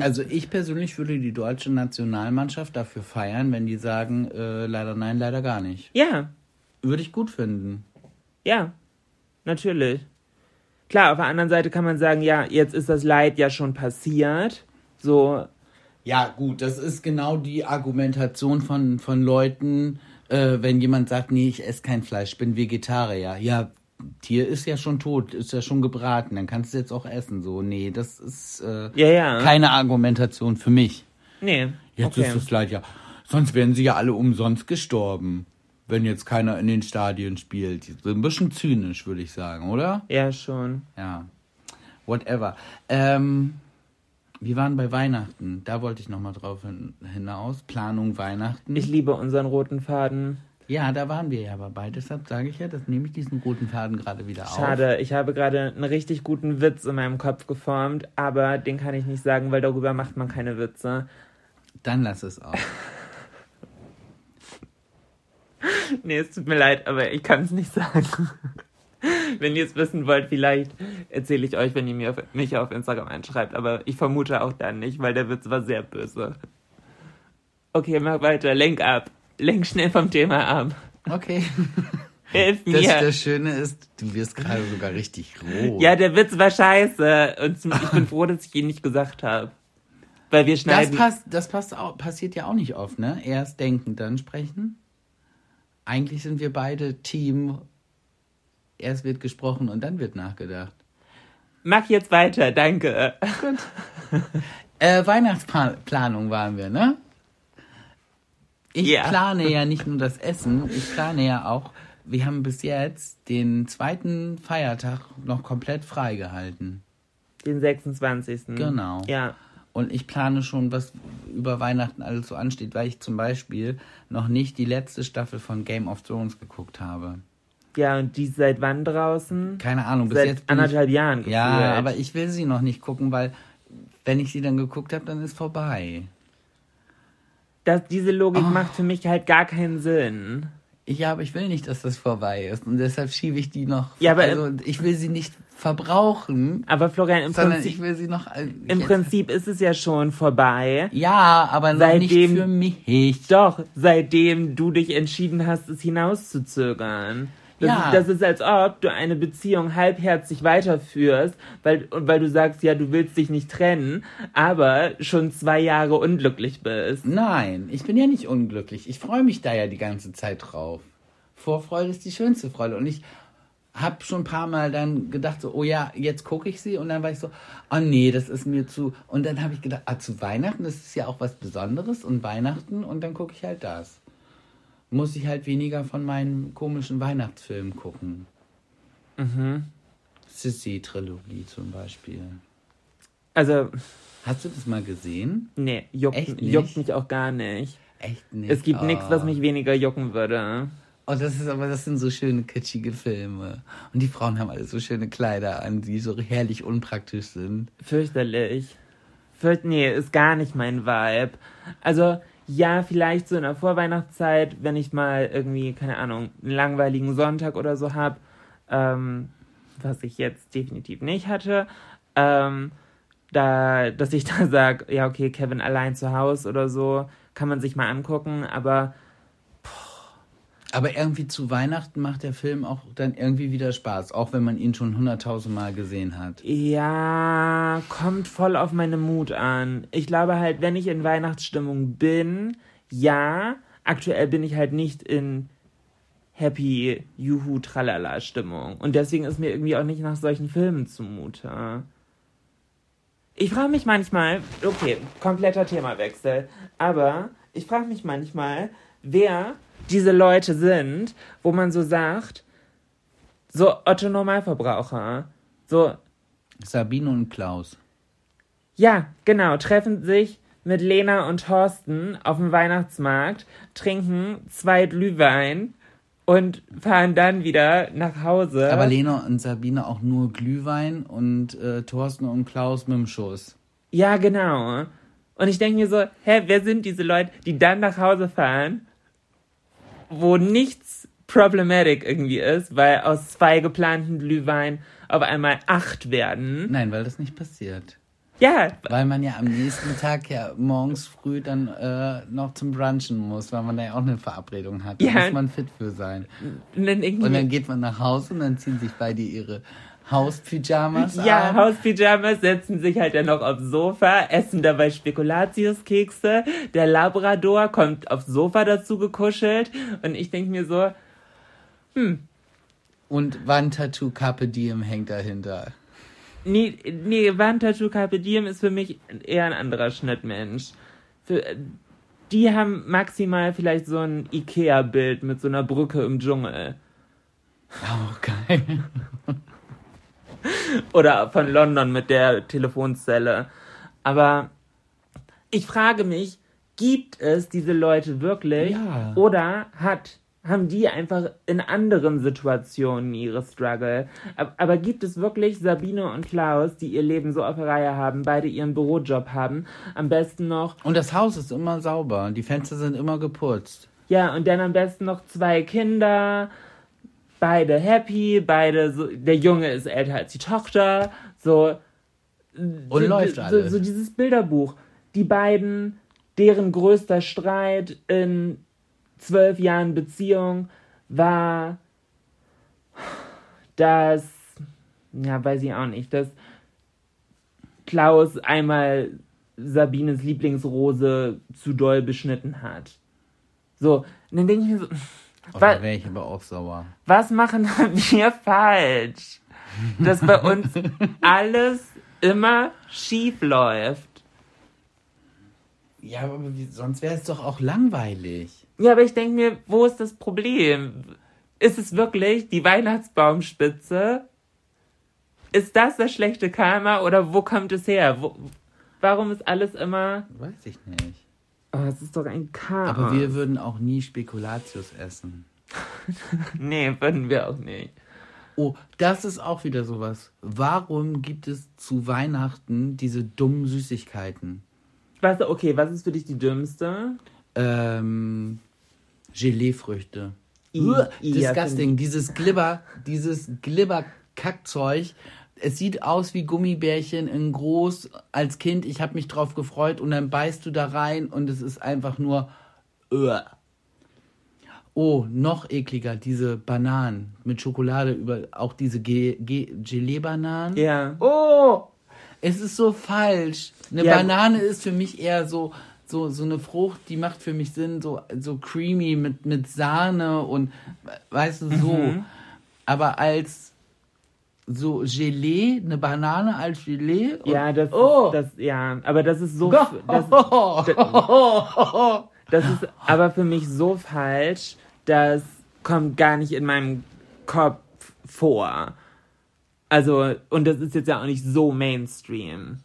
Also ich persönlich würde die deutsche Nationalmannschaft dafür feiern, wenn die sagen, äh, leider nein, leider gar nicht. ja, Würde ich gut finden. ja, natürlich. Klar, auf der anderen Seite kann man sagen, ja, jetzt ist das Leid ja schon passiert, so, Ja, gut, das ist genau die Argumentation von, von Leuten, äh, wenn jemand sagt, nee, ich esse kein Fleisch, ich bin Vegetarier. Ja, Tier ist ja schon tot, ist ja schon gebraten, dann kannst du es jetzt auch essen. So, nee, das ist äh, ja, ja. keine Argumentation für mich. nee, Jetzt okay. ist das Leid ja. Sonst wären sie ja alle umsonst gestorben, wenn jetzt keiner in den Stadien spielt. So ein bisschen zynisch, würde ich sagen, oder? Ja, schon. Ja. Whatever. Ähm, wir waren bei Weihnachten. Da wollte ich nochmal drauf hin, hinaus. Planung Weihnachten. Ich liebe unseren roten Faden. Ja, da waren wir ja aber bei. Deshalb sage ich ja, das nehme ich diesen roten Faden gerade wieder auf. Schade, ich habe gerade einen richtig guten Witz in meinem Kopf geformt, aber den kann ich nicht sagen, weil darüber macht man keine Witze. Dann lass es auf. Nee, es tut mir leid, aber ich kann es nicht sagen. Wenn ihr es wissen wollt, vielleicht erzähle ich euch, wenn ihr mir auf, mich auf Instagram einschreibt, aber ich vermute auch dann nicht, weil der Witz war sehr böse. Okay, mach weiter, lenk ab. Lenk schnell vom Thema ab. Okay. Hilf Das, mir. das Schöne ist, du wirst gerade sogar richtig rot. Ja, der Witz war scheiße und ich bin froh, dass ich ihn nicht gesagt habe. Weil wir das, schneiden. passt, das passt auch, passiert ja auch nicht oft, ne? Erst denken, dann sprechen. Eigentlich sind wir beide Team. Erst wird gesprochen und dann wird nachgedacht. Mach jetzt weiter, danke. Äh, Weihnachtsplanung waren wir, ne? Ich Ja. plane ja nicht nur das Essen, ich plane ja auch, wir haben bis jetzt den zweiten Feiertag noch komplett freigehalten. Den 26. Genau. Ja. Und ich plane schon, was über Weihnachten alles so ansteht, weil ich zum Beispiel noch nicht die letzte Staffel von Game of Thrones geguckt habe. Ja, und die ist seit wann draußen? Keine Ahnung, bis Seit jetzt. anderthalb ich, Jahren gefühlt. Ja, aber ich will sie noch nicht gucken, weil wenn ich sie dann geguckt habe, dann ist vorbei. Das, diese Logik Ah. macht für mich halt gar keinen Sinn. Ja, aber ich will nicht, dass das vorbei ist. Und deshalb schiebe ich die noch. Ja, aber- also, ich will sie nicht verbrauchen, Aber Florian, im sondern ich Prinzip, will sie noch. äh, im Prinzip ist es ja schon vorbei. Ja, aber noch Seitdem- nicht für mich. Doch, seitdem du dich entschieden hast, es hinauszuzögern. Das, Ja. ist, das ist, als ob du eine Beziehung halbherzig weiterführst, weil, weil du sagst, ja, du willst dich nicht trennen, aber schon zwei Jahre unglücklich bist. Nein, ich bin ja nicht unglücklich. Ich freue mich da ja die ganze Zeit drauf. Vorfreude ist die schönste Freude. Und ich habe schon ein paar Mal dann gedacht, so, oh ja, jetzt gucke ich sie. Und dann war ich so, oh nee, das ist mir zu. Und dann habe ich gedacht, ah, zu Weihnachten, das ist ja auch was Besonderes. Und Weihnachten, und dann gucke ich halt das. Muss ich halt weniger von meinen komischen Weihnachtsfilmen gucken. Mhm. Sissy-Trilogie zum Beispiel. Also, Hast du das mal gesehen? nee, juckt, juckt mich auch gar nicht. Echt nicht. Es gibt Oh. nichts, was mich weniger jucken würde. Oh, das ist aber, das sind so schöne kitschige Filme. Und die Frauen haben alle so schöne Kleider an, die so herrlich unpraktisch sind. Fürchterlich. Fürcht, nee, ist gar nicht mein Vibe. Also, ja, vielleicht so in der Vorweihnachtszeit, wenn ich mal irgendwie, keine Ahnung, einen langweiligen Sonntag oder so hab, ähm, was ich jetzt definitiv nicht hatte, ähm, da, dass ich da sag, ja, okay, Kevin allein zu Hause oder so, kann man sich mal angucken, aber Aber irgendwie zu Weihnachten macht der Film auch dann irgendwie wieder Spaß, auch wenn man ihn schon hunderttausend Mal gesehen hat. Ja, kommt voll auf meine Mut an. Ich glaube halt, wenn ich in Weihnachtsstimmung bin, ja, aktuell bin ich halt nicht in Happy, Juhu, Tralala Stimmung. Und deswegen ist mir irgendwie auch nicht nach solchen Filmen zumute. Ich frage mich manchmal, okay, kompletter Themawechsel, aber ich frage mich manchmal, wer diese Leute sind, wo man so sagt, so Otto Normalverbraucher, so Sabine und Klaus. ja, genau, treffen sich mit Lena und Thorsten auf dem Weihnachtsmarkt, trinken zwei Glühwein und fahren dann wieder nach Hause. Aber Lena und Sabine auch nur Glühwein und äh, Thorsten und Klaus mit dem Schuss. ja, genau. Und ich denke mir so, hä, wer sind diese Leute, die dann nach Hause fahren, wo nichts problematic irgendwie ist, weil aus zwei geplanten Glühwein auf einmal acht werden. Nein, weil das nicht passiert. Ja, Weil man ja am nächsten Tag ja morgens früh dann äh, noch zum Brunchen muss, weil man da ja auch eine Verabredung hat. Da Ja. muss man fit für sein. und dann. Und dann geht man nach Hause und dann ziehen sich beide ihre Hauspyjamas Ja, an. Hauspyjamas setzen sich halt dann noch aufs Sofa, essen dabei Spekulatiuskekse. Der Labrador kommt aufs Sofa dazu gekuschelt. Und ich denke mir so, Und Wandtattoo Carpe Diem hängt dahinter. nee, nee, Wandtattoo Carpe Diem ist für mich eher ein anderer Schnittmensch. Für, die haben maximal vielleicht so ein Ikea-Bild mit so einer Brücke im Dschungel. Auch geil. Oder von London mit der Telefonzelle. Aber ich frage mich, gibt es diese Leute wirklich? Ja. Oder hat, haben die einfach in anderen Situationen ihre Struggle? Aber, aber gibt es wirklich Sabine und Klaus, die ihr Leben so auf der Reihe haben, beide ihren Bürojob haben, am besten noch, Und das Haus ist immer sauber. Die Fenster sind immer geputzt. ja, und dann am besten noch zwei Kinder, beide happy, beide so, der Junge ist älter als die Tochter, so, Und so, läuft so, alles. So dieses Bilderbuch. Die beiden, deren größter Streit in zwölf Jahren Beziehung war, dass, ja, weiß ich auch nicht, dass Klaus einmal Sabines Lieblingsrose zu doll beschnitten hat. So, und dann denke ich mir so, Oh, da wäre ich aber auch sauer. was machen wir falsch? Dass bei uns alles immer schief läuft. Ja, aber sonst wäre es doch auch langweilig. Ja, aber ich denke mir, wo ist das Problem? Ist es wirklich die Weihnachtsbaumspitze? Ist das das schlechte Karma oder wo kommt es her? Wo, warum ist alles immer. Weiß ich nicht. Oh, es ist doch ein Karma. Aber wir würden auch nie Spekulatius essen. Nee, würden wir auch nicht. Oh, das ist auch wieder sowas. Warum gibt es zu Weihnachten diese dummen Süßigkeiten? Was, okay, was ist für dich die dümmste? Ähm, Geleefrüchte. I- Uah, I- ja, disgusting. Dieses Glibber, dieses Glibber-Kackzeug. Es sieht aus wie Gummibärchen in groß als Kind. Ich habe mich drauf gefreut und dann beißt du da rein und es ist einfach nur. Uah. Oh, noch ekliger, diese Bananen mit Schokolade über, auch diese Ge Ge Gelee-Bananen. Ja. Oh, es ist so falsch. Eine Ja. Banane ist für mich eher so, so, so eine Frucht, die macht für mich Sinn, so, so creamy mit, mit Sahne und, weißt du, so. Mhm. Aber als so Gelee, eine Banane als Gelee. und- Ja, das, Oh. das, ja, aber das ist so, Das, das, das ist aber für mich so falsch, das kommt gar nicht in meinem Kopf vor. Also, und das ist jetzt ja auch nicht so Mainstream.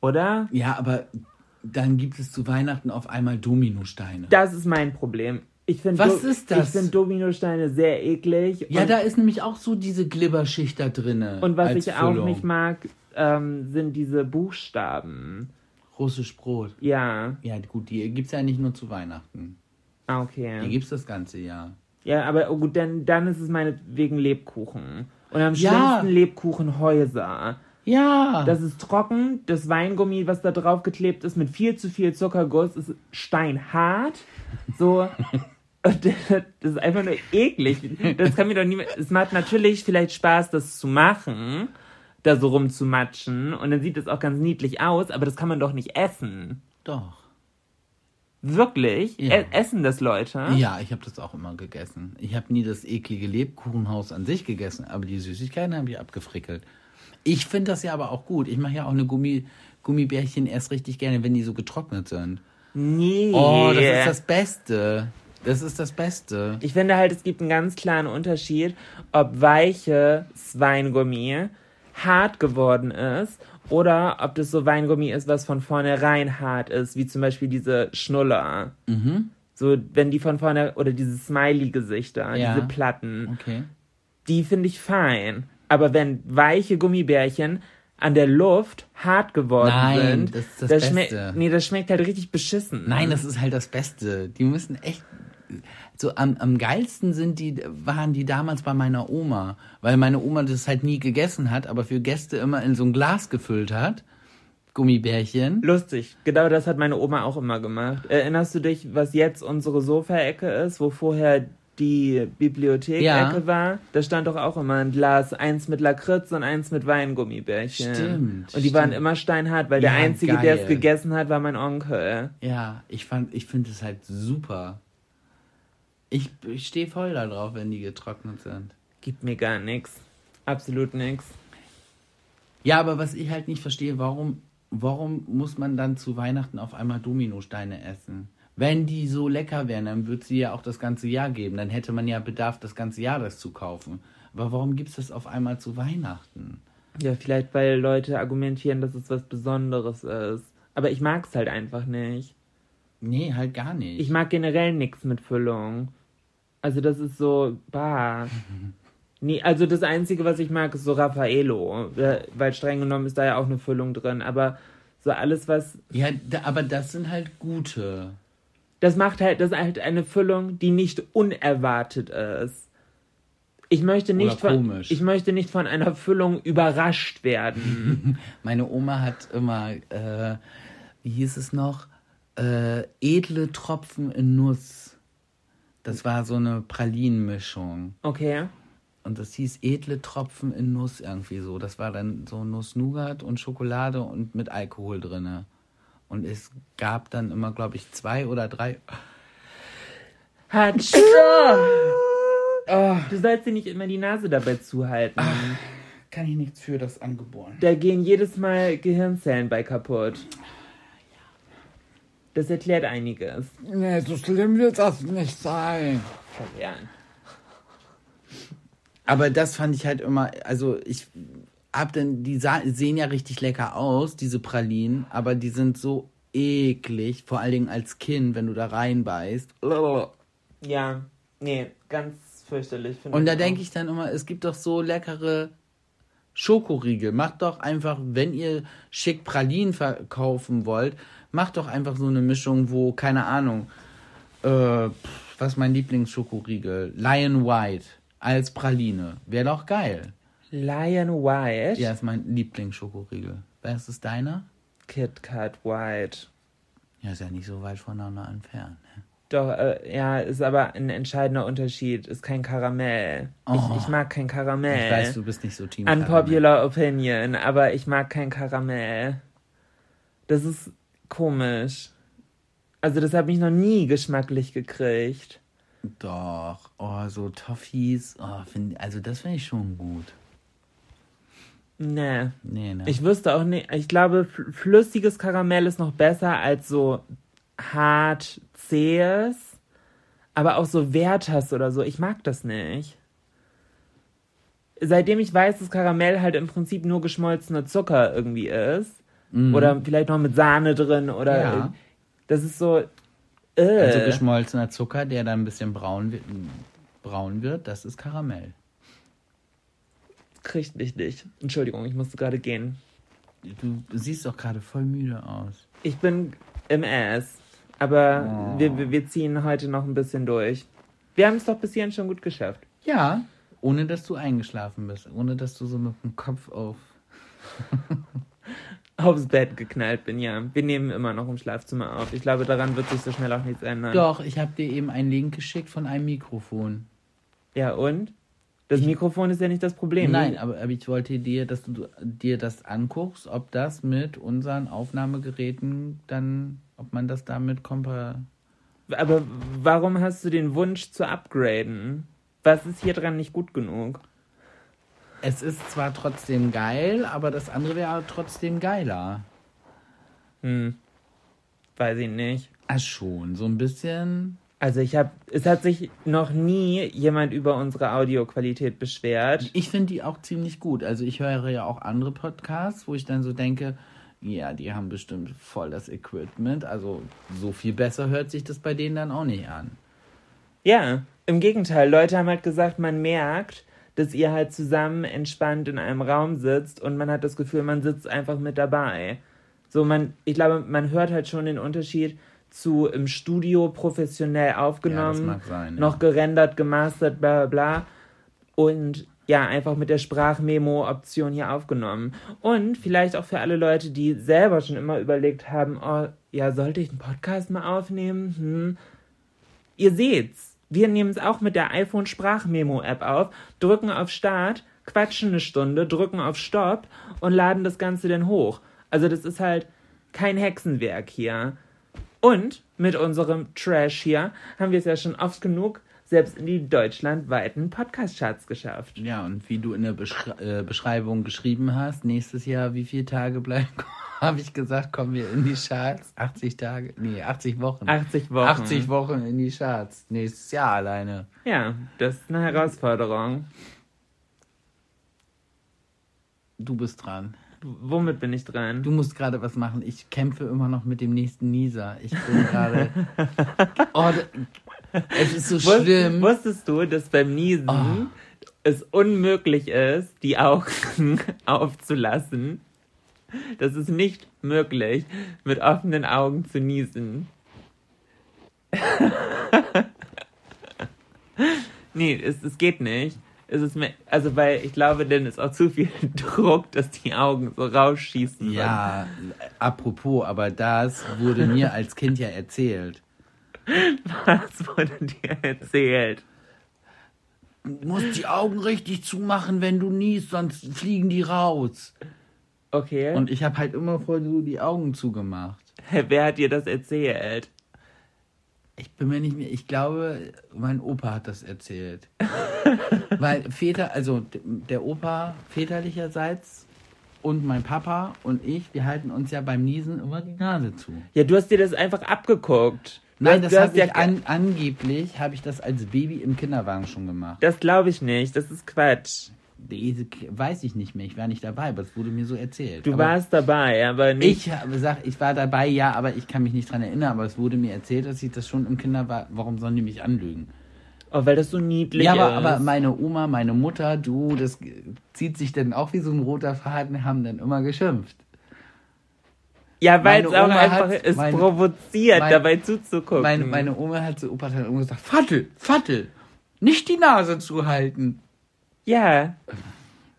Oder? ja, aber dann gibt es zu Weihnachten auf einmal Dominosteine. Das ist mein Problem. Ich finde Was ist das? Ich finde Dominosteine sehr eklig. ja, da ist nämlich auch so diese Glibberschicht da drinne. und was ich auch Füllung. nicht mag, ähm, sind diese Buchstaben. Russisch Brot. Ja, Ja, gut, die gibt's ja nicht nur zu Weihnachten. ah, okay. Die gibt's das ganze Jahr. Ja, aber oh gut, dann, dann ist es meinetwegen Lebkuchen. Und am Ja. schlimmsten Lebkuchenhäuser. Ja. Das ist trocken, das Weingummi, was da drauf geklebt ist, mit viel zu viel Zuckerguss, ist steinhart. So. Und das ist einfach nur eklig. Das kann mir doch niemand. Es macht natürlich vielleicht Spaß, das zu machen, da so rumzumatschen. Und dann sieht es auch ganz niedlich aus, aber das kann man doch nicht essen. Doch. Wirklich? Ja. E essen das Leute? Ja, ich habe das auch immer gegessen. Ich habe nie das eklige Lebkuchenhaus an sich gegessen, aber die Süßigkeiten habe ich abgefrickelt. Ich finde das ja aber auch gut. Ich mache ja auch eine Gummi Gummibärchen erst richtig gerne, wenn die so getrocknet sind. Nee. Oh, das ist das Beste. Das ist das Beste. Ich finde halt, es gibt einen ganz klaren Unterschied, ob weiches Weingummi hart geworden ist oder ob das so Weingummi ist, was von vornherein hart ist, wie zum Beispiel diese Schnuller. Mhm. So, wenn die von vorne, oder diese Smiley-Gesichter, Ja. diese Platten, Okay. die finde ich fein. Aber wenn weiche Gummibärchen an der Luft hart geworden Nein, sind, das ist das schmeckt, Beste. nee, das schmeckt halt richtig beschissen. Nein, das ist halt das Beste. Die müssen echt. So am, am geilsten sind die, waren die damals bei meiner Oma, weil meine Oma das halt nie gegessen hat, aber für Gäste immer in so ein Glas gefüllt hat. Gummibärchen. Lustig, genau das hat meine Oma auch immer gemacht. Erinnerst du dich, was jetzt unsere Sofaecke ist, wo vorher die Bibliothek-Ecke Ja. war? Da stand doch auch immer ein Glas, eins mit Lakritz und eins mit Weingummibärchen. Stimmt, Und die waren stimmt. immer steinhart, weil der Ja, Einzige, der es gegessen hat, war mein Onkel. Ja, ich fand, ich finde es halt super. Ich, ich stehe voll da drauf, wenn die getrocknet sind. Gibt mir gar nichts. Absolut nichts. Ja, aber was ich halt nicht verstehe, warum, warum muss man dann zu Weihnachten auf einmal Dominosteine essen? Wenn die so lecker wären, dann würde sie ja auch das ganze Jahr geben. Dann hätte man ja Bedarf, das ganze Jahr das zu kaufen. Aber warum gibt es das auf einmal zu Weihnachten? Ja, vielleicht, weil Leute argumentieren, dass es was Besonderes ist. Aber ich mag es halt einfach nicht. Nee, halt gar nicht. Ich mag generell nichts mit Füllung. Also das ist so, bah. Nee, also das Einzige, was ich mag, ist so Raffaello. Äh, Weil streng genommen ist da ja auch eine Füllung drin. Aber so alles, was. ja, da, aber das sind halt gute. Das macht halt, das ist halt eine Füllung, die nicht unerwartet ist. Ich möchte nicht, von, ich möchte nicht von einer Füllung überrascht werden. Meine Oma hat immer, äh, wie hieß es noch? Äh, edle Tropfen in Nuss. Das war so eine Pralinenmischung. Okay. Und das hieß edle Tropfen in Nuss irgendwie so. Das war dann so Nuss-Nougat und Schokolade und mit Alkohol drinne. Und es gab dann immer, glaube ich, zwei oder drei. Hatsch. Oh, du sollst dir nicht immer die Nase dabei zuhalten. Kann ich nichts für das angeboren. Da gehen jedes Mal Gehirnzellen bei kaputt. Das erklärt einiges. Nee, so schlimm wird das nicht sein. Verwehren. Aber das fand ich halt immer, also ich hab denn, die sah, sehen ja richtig lecker aus, diese Pralinen, aber die sind so eklig, vor allen Dingen als Kind, wenn du da reinbeißt. Ja, nee, ganz fürchterlich. finde Und da denke ich dann immer, es gibt doch so leckere Schokoriegel. Macht doch einfach, wenn ihr schick Pralinen verkaufen wollt, macht doch einfach so eine Mischung, wo, keine Ahnung, äh, was mein Lieblingsschokoriegel? Lion White als Praline. Wäre doch geil. Lion White. Ja, ist mein Lieblingsschokoriegel. Was ist deiner? Kit Kat White. Ja, ist ja nicht so weit voneinander entfernt. Ne? Doch, äh, ja, ist aber ein entscheidender Unterschied. Ist kein Karamell. Oh. Ich, ich mag kein Karamell. Ich weiß, du bist nicht so Team Unpopular Opinion, aber ich mag kein Karamell. Das ist komisch. Also das hat mich noch nie geschmacklich gekriegt. Doch, oh, so Toffees, oh, find, also das finde ich schon gut. Nee. Nee, ne? Ich wüsste auch nicht, ich glaube, fl- flüssiges Karamell ist noch besser als so hart zähes, aber auch so Werthers oder so. Ich mag das nicht. Seitdem ich weiß, dass Karamell halt im Prinzip nur geschmolzener Zucker irgendwie ist, oder vielleicht noch mit Sahne drin oder Mhm. Ja. das ist so. Äh. also geschmolzener Zucker, der dann ein bisschen braun wird, braun wird, das ist Karamell. kriegt mich nicht. Entschuldigung, ich musste gerade gehen. Du siehst doch gerade voll müde aus. Ich bin im Ass, aber wir, wir, wir ziehen heute noch ein bisschen durch. Wir haben es doch bis hierhin schon gut geschafft. Ja, ohne dass du eingeschlafen bist, ohne dass du so mit dem Kopf auf. Aufs Bett geknallt bin, ja. Wir nehmen immer noch im Schlafzimmer auf. Ich glaube, daran wird sich so schnell auch nichts ändern. Doch, ich habe dir eben einen Link geschickt von einem Mikrofon. Ja, und? Das Mikrofon ist ja nicht das Problem. Nein, aber, aber ich wollte dir, dass du dir das anguckst, ob das mit unseren Aufnahmegeräten dann, ob man das damit kompa. Aber warum hast du den Wunsch zu upgraden? Was ist hier dran nicht gut genug? Es ist zwar trotzdem geil, aber das andere wäre trotzdem geiler. Hm. Weiß ich nicht. Ah, schon, so ein bisschen. Also ich habe, es hat sich noch nie jemand über unsere Audioqualität beschwert. Ich finde die auch ziemlich gut. Also ich höre ja auch andere Podcasts, wo ich dann so denke, ja, die haben bestimmt voll das Equipment. Also so viel besser hört sich das bei denen dann auch nicht an. Ja, im Gegenteil. Leute haben halt gesagt, man merkt, dass ihr halt zusammen entspannt in einem Raum sitzt und man hat das Gefühl, man sitzt einfach mit dabei. So, man, ich glaube, man hört halt schon den Unterschied zu im Studio professionell aufgenommen, mag sein, ja. noch gerendert, gemastert, bla bla bla. Und ja, einfach mit der Sprachmemo-Option hier aufgenommen. Und vielleicht auch für alle Leute, die selber schon immer überlegt haben, oh, ja, sollte ich einen Podcast mal aufnehmen? Hm. Ihr seht's. Wir nehmen es auch mit der iPhone-Sprachmemo-App auf, drücken auf Start, quatschen eine Stunde, drücken auf Stopp und laden das Ganze dann hoch. Also das ist halt kein Hexenwerk hier. Und mit unserem Trash hier haben wir es ja schon oft genug selbst in die deutschlandweiten Podcast-Charts geschafft. Ja, und wie du in der Beschre äh, Beschreibung geschrieben hast, nächstes Jahr, wie viele Tage bleiben, habe ich gesagt, kommen wir in die Charts? 80 Tage? Nee, 80 Wochen. 80 Wochen. 80 Wochen in die Charts. Nächstes Jahr alleine. Ja, das ist eine Herausforderung. Du bist dran. Womit bin ich dran? Du musst gerade was machen. Ich kämpfe immer noch mit dem nächsten Nieser. Ich bin gerade. oh, es ist so Wus- schlimm. Wusstest du, dass beim Niesen Oh. es unmöglich ist, die Augen aufzulassen? Das ist nicht möglich, mit offenen Augen zu niesen. nee, es, es geht nicht. Es ist mir, also weil ich glaube, dann ist auch zu viel Druck, dass die Augen so rausschießen. Ja, apropos, aber das wurde mir als Kind ja erzählt. Was wurde dir erzählt? Du musst die Augen richtig zumachen, wenn du niest, sonst fliegen die raus. Okay. Und ich habe halt immer voll so die Augen zugemacht. wer hat dir das erzählt? Ich bin mir nicht mehr, ich glaube, mein Opa hat das erzählt. Weil Väter, also der Opa väterlicherseits und mein Papa und ich, wir halten uns ja beim Niesen immer die Nase zu. Ja, du hast dir das einfach abgeguckt. Nein, das habe ich ja, an, angeblich, habe ich das als Baby im Kinderwagen schon gemacht. Das glaube ich nicht. Das ist Quatsch. Weiß ich nicht mehr, ich war nicht dabei, aber es wurde mir so erzählt. Du aber warst dabei, aber nicht. Ich habe gesagt, ich war dabei, ja, aber ich kann mich nicht dran erinnern, aber es wurde mir erzählt, dass ich das schon im Kinderwagen, warum sollen die mich anlügen? Oh, weil das so niedlich Ja, aber, ist. aber meine Oma, meine Mutter, du, das zieht sich dann auch wie so ein roter Faden, haben dann immer geschimpft. ja, weil meine es auch einfach es meine- provoziert, mein- dabei zuzugucken. Meine, meine Oma hat zu Opa dann immer gesagt, Vattel, Vattel, nicht die Nase zuhalten. Ja,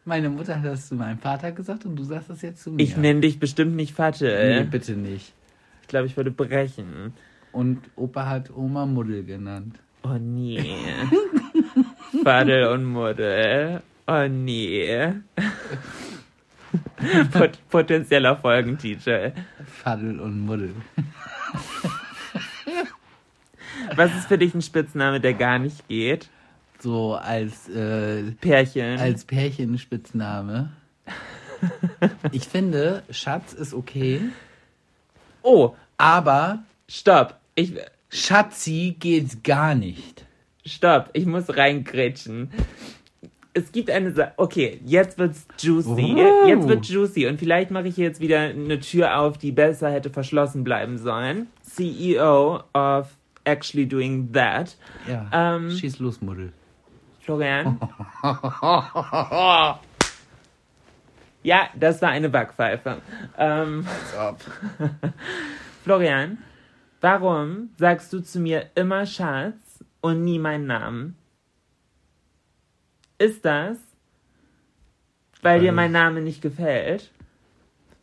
Meine Mutter hat das zu meinem Vater gesagt und du sagst das jetzt zu mir. ich nenne dich bestimmt nicht Nee, Fatte. bitte nicht. Ich glaube, ich würde brechen. Und Opa hat Oma Muddel genannt. Oh nee. Fadel und Muddel. Oh nee. Pot potenzieller Folgentitel. Faddel und Muddel. Was ist für dich ein Spitzname, der gar nicht geht? So als äh, Pärchen. als Pärchenspitzname. Ich finde, Schatz ist okay, oh, aber stopp. Ich, Schatzi geht gar nicht. stopp. Ich muss reingrätschen. Es gibt eine Sache. Okay, jetzt wird's juicy. Oh. Jetzt wird juicy. Und vielleicht mache ich jetzt wieder eine Tür auf, die besser hätte verschlossen bleiben sollen. CEO of actually doing that. Ja, Ähm. schieß los, Muddel. Florian? ja, das war eine Backpfeife. Ähm, Florian, warum sagst du zu mir immer Schatz und nie meinen Namen? Ist das, weil dir Weil- mein Name nicht gefällt?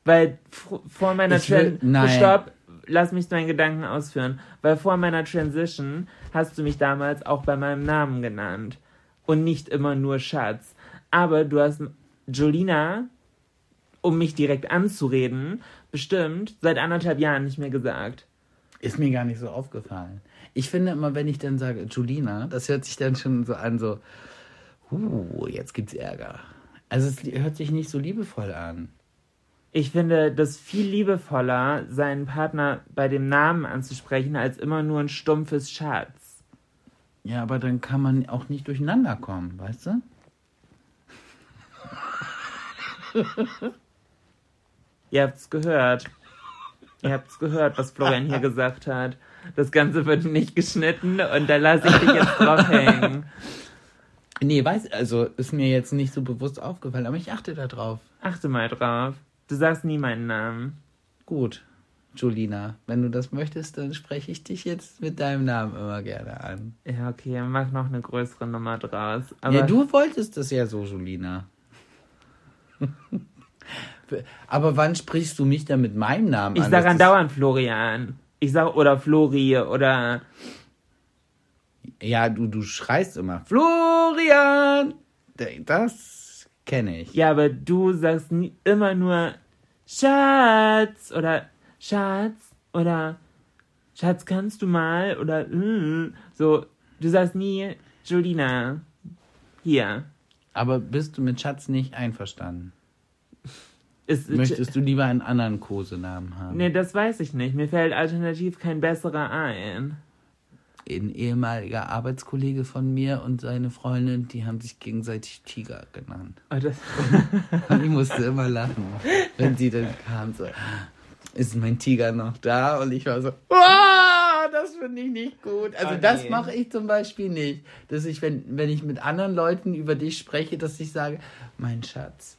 Weil vor meiner Tran nein. Stopp, lass mich meinen Gedanken ausführen. Weil vor meiner Transition hast du mich damals auch bei meinem Namen genannt. Und nicht immer nur Schatz. Aber du hast Jolina, um mich direkt anzureden, bestimmt seit anderthalb Jahren nicht mehr gesagt. Ist mir gar nicht so aufgefallen. Ich finde immer, wenn ich dann sage, Julina, das hört sich dann schon so an, so, uh, jetzt gibt's Ärger. Also es hört sich nicht so liebevoll an. Ich finde das viel liebevoller, seinen Partner bei dem Namen anzusprechen, als immer nur ein stumpfes Schatz. Ja, aber dann kann man auch nicht durcheinander kommen, weißt du? Ihr habt's gehört. Ihr habt's gehört, was Florian hier gesagt hat. Das Ganze wird nicht geschnitten und da lasse ich dich jetzt drauf hängen. Nee, weiß, also ist mir jetzt nicht so bewusst aufgefallen, aber ich achte da drauf. Achte mal drauf. Du sagst nie meinen Namen. Gut, Julina, wenn du das möchtest, dann spreche ich dich jetzt mit deinem Namen immer gerne an. Ja, okay, mach noch eine größere Nummer draus. Aber ja, du wolltest das ja so, Julina. aber wann sprichst du mich dann mit meinem Namen ich an? sag Das ist- andauernd Florian. Ich sag, oder Flori, oder Ja, du, du schreist immer, Florian! Das kenne ich. Ja, aber du sagst nie, immer nur Schatz oder Schatz oder Schatz, kannst du mal oder mm, so. Du sagst nie Jolina. Hier. Aber bist du mit Schatz nicht einverstanden? Ist, Möchtest du lieber einen anderen Kosenamen haben? Nee, das weiß ich nicht. Mir fällt alternativ kein besserer ein. Ein ehemaliger Arbeitskollege von mir und seine Freundin, die haben sich gegenseitig Tiger genannt. Oh, das, Und ich musste immer lachen, wenn sie dann kam, so, ist mein Tiger noch da? Und ich war so, "Ah, das finde ich nicht gut. Also Oh, das nee. mache ich zum Beispiel nicht. Dass ich, wenn, wenn ich mit anderen Leuten über dich spreche, dass ich sage, mein Schatz.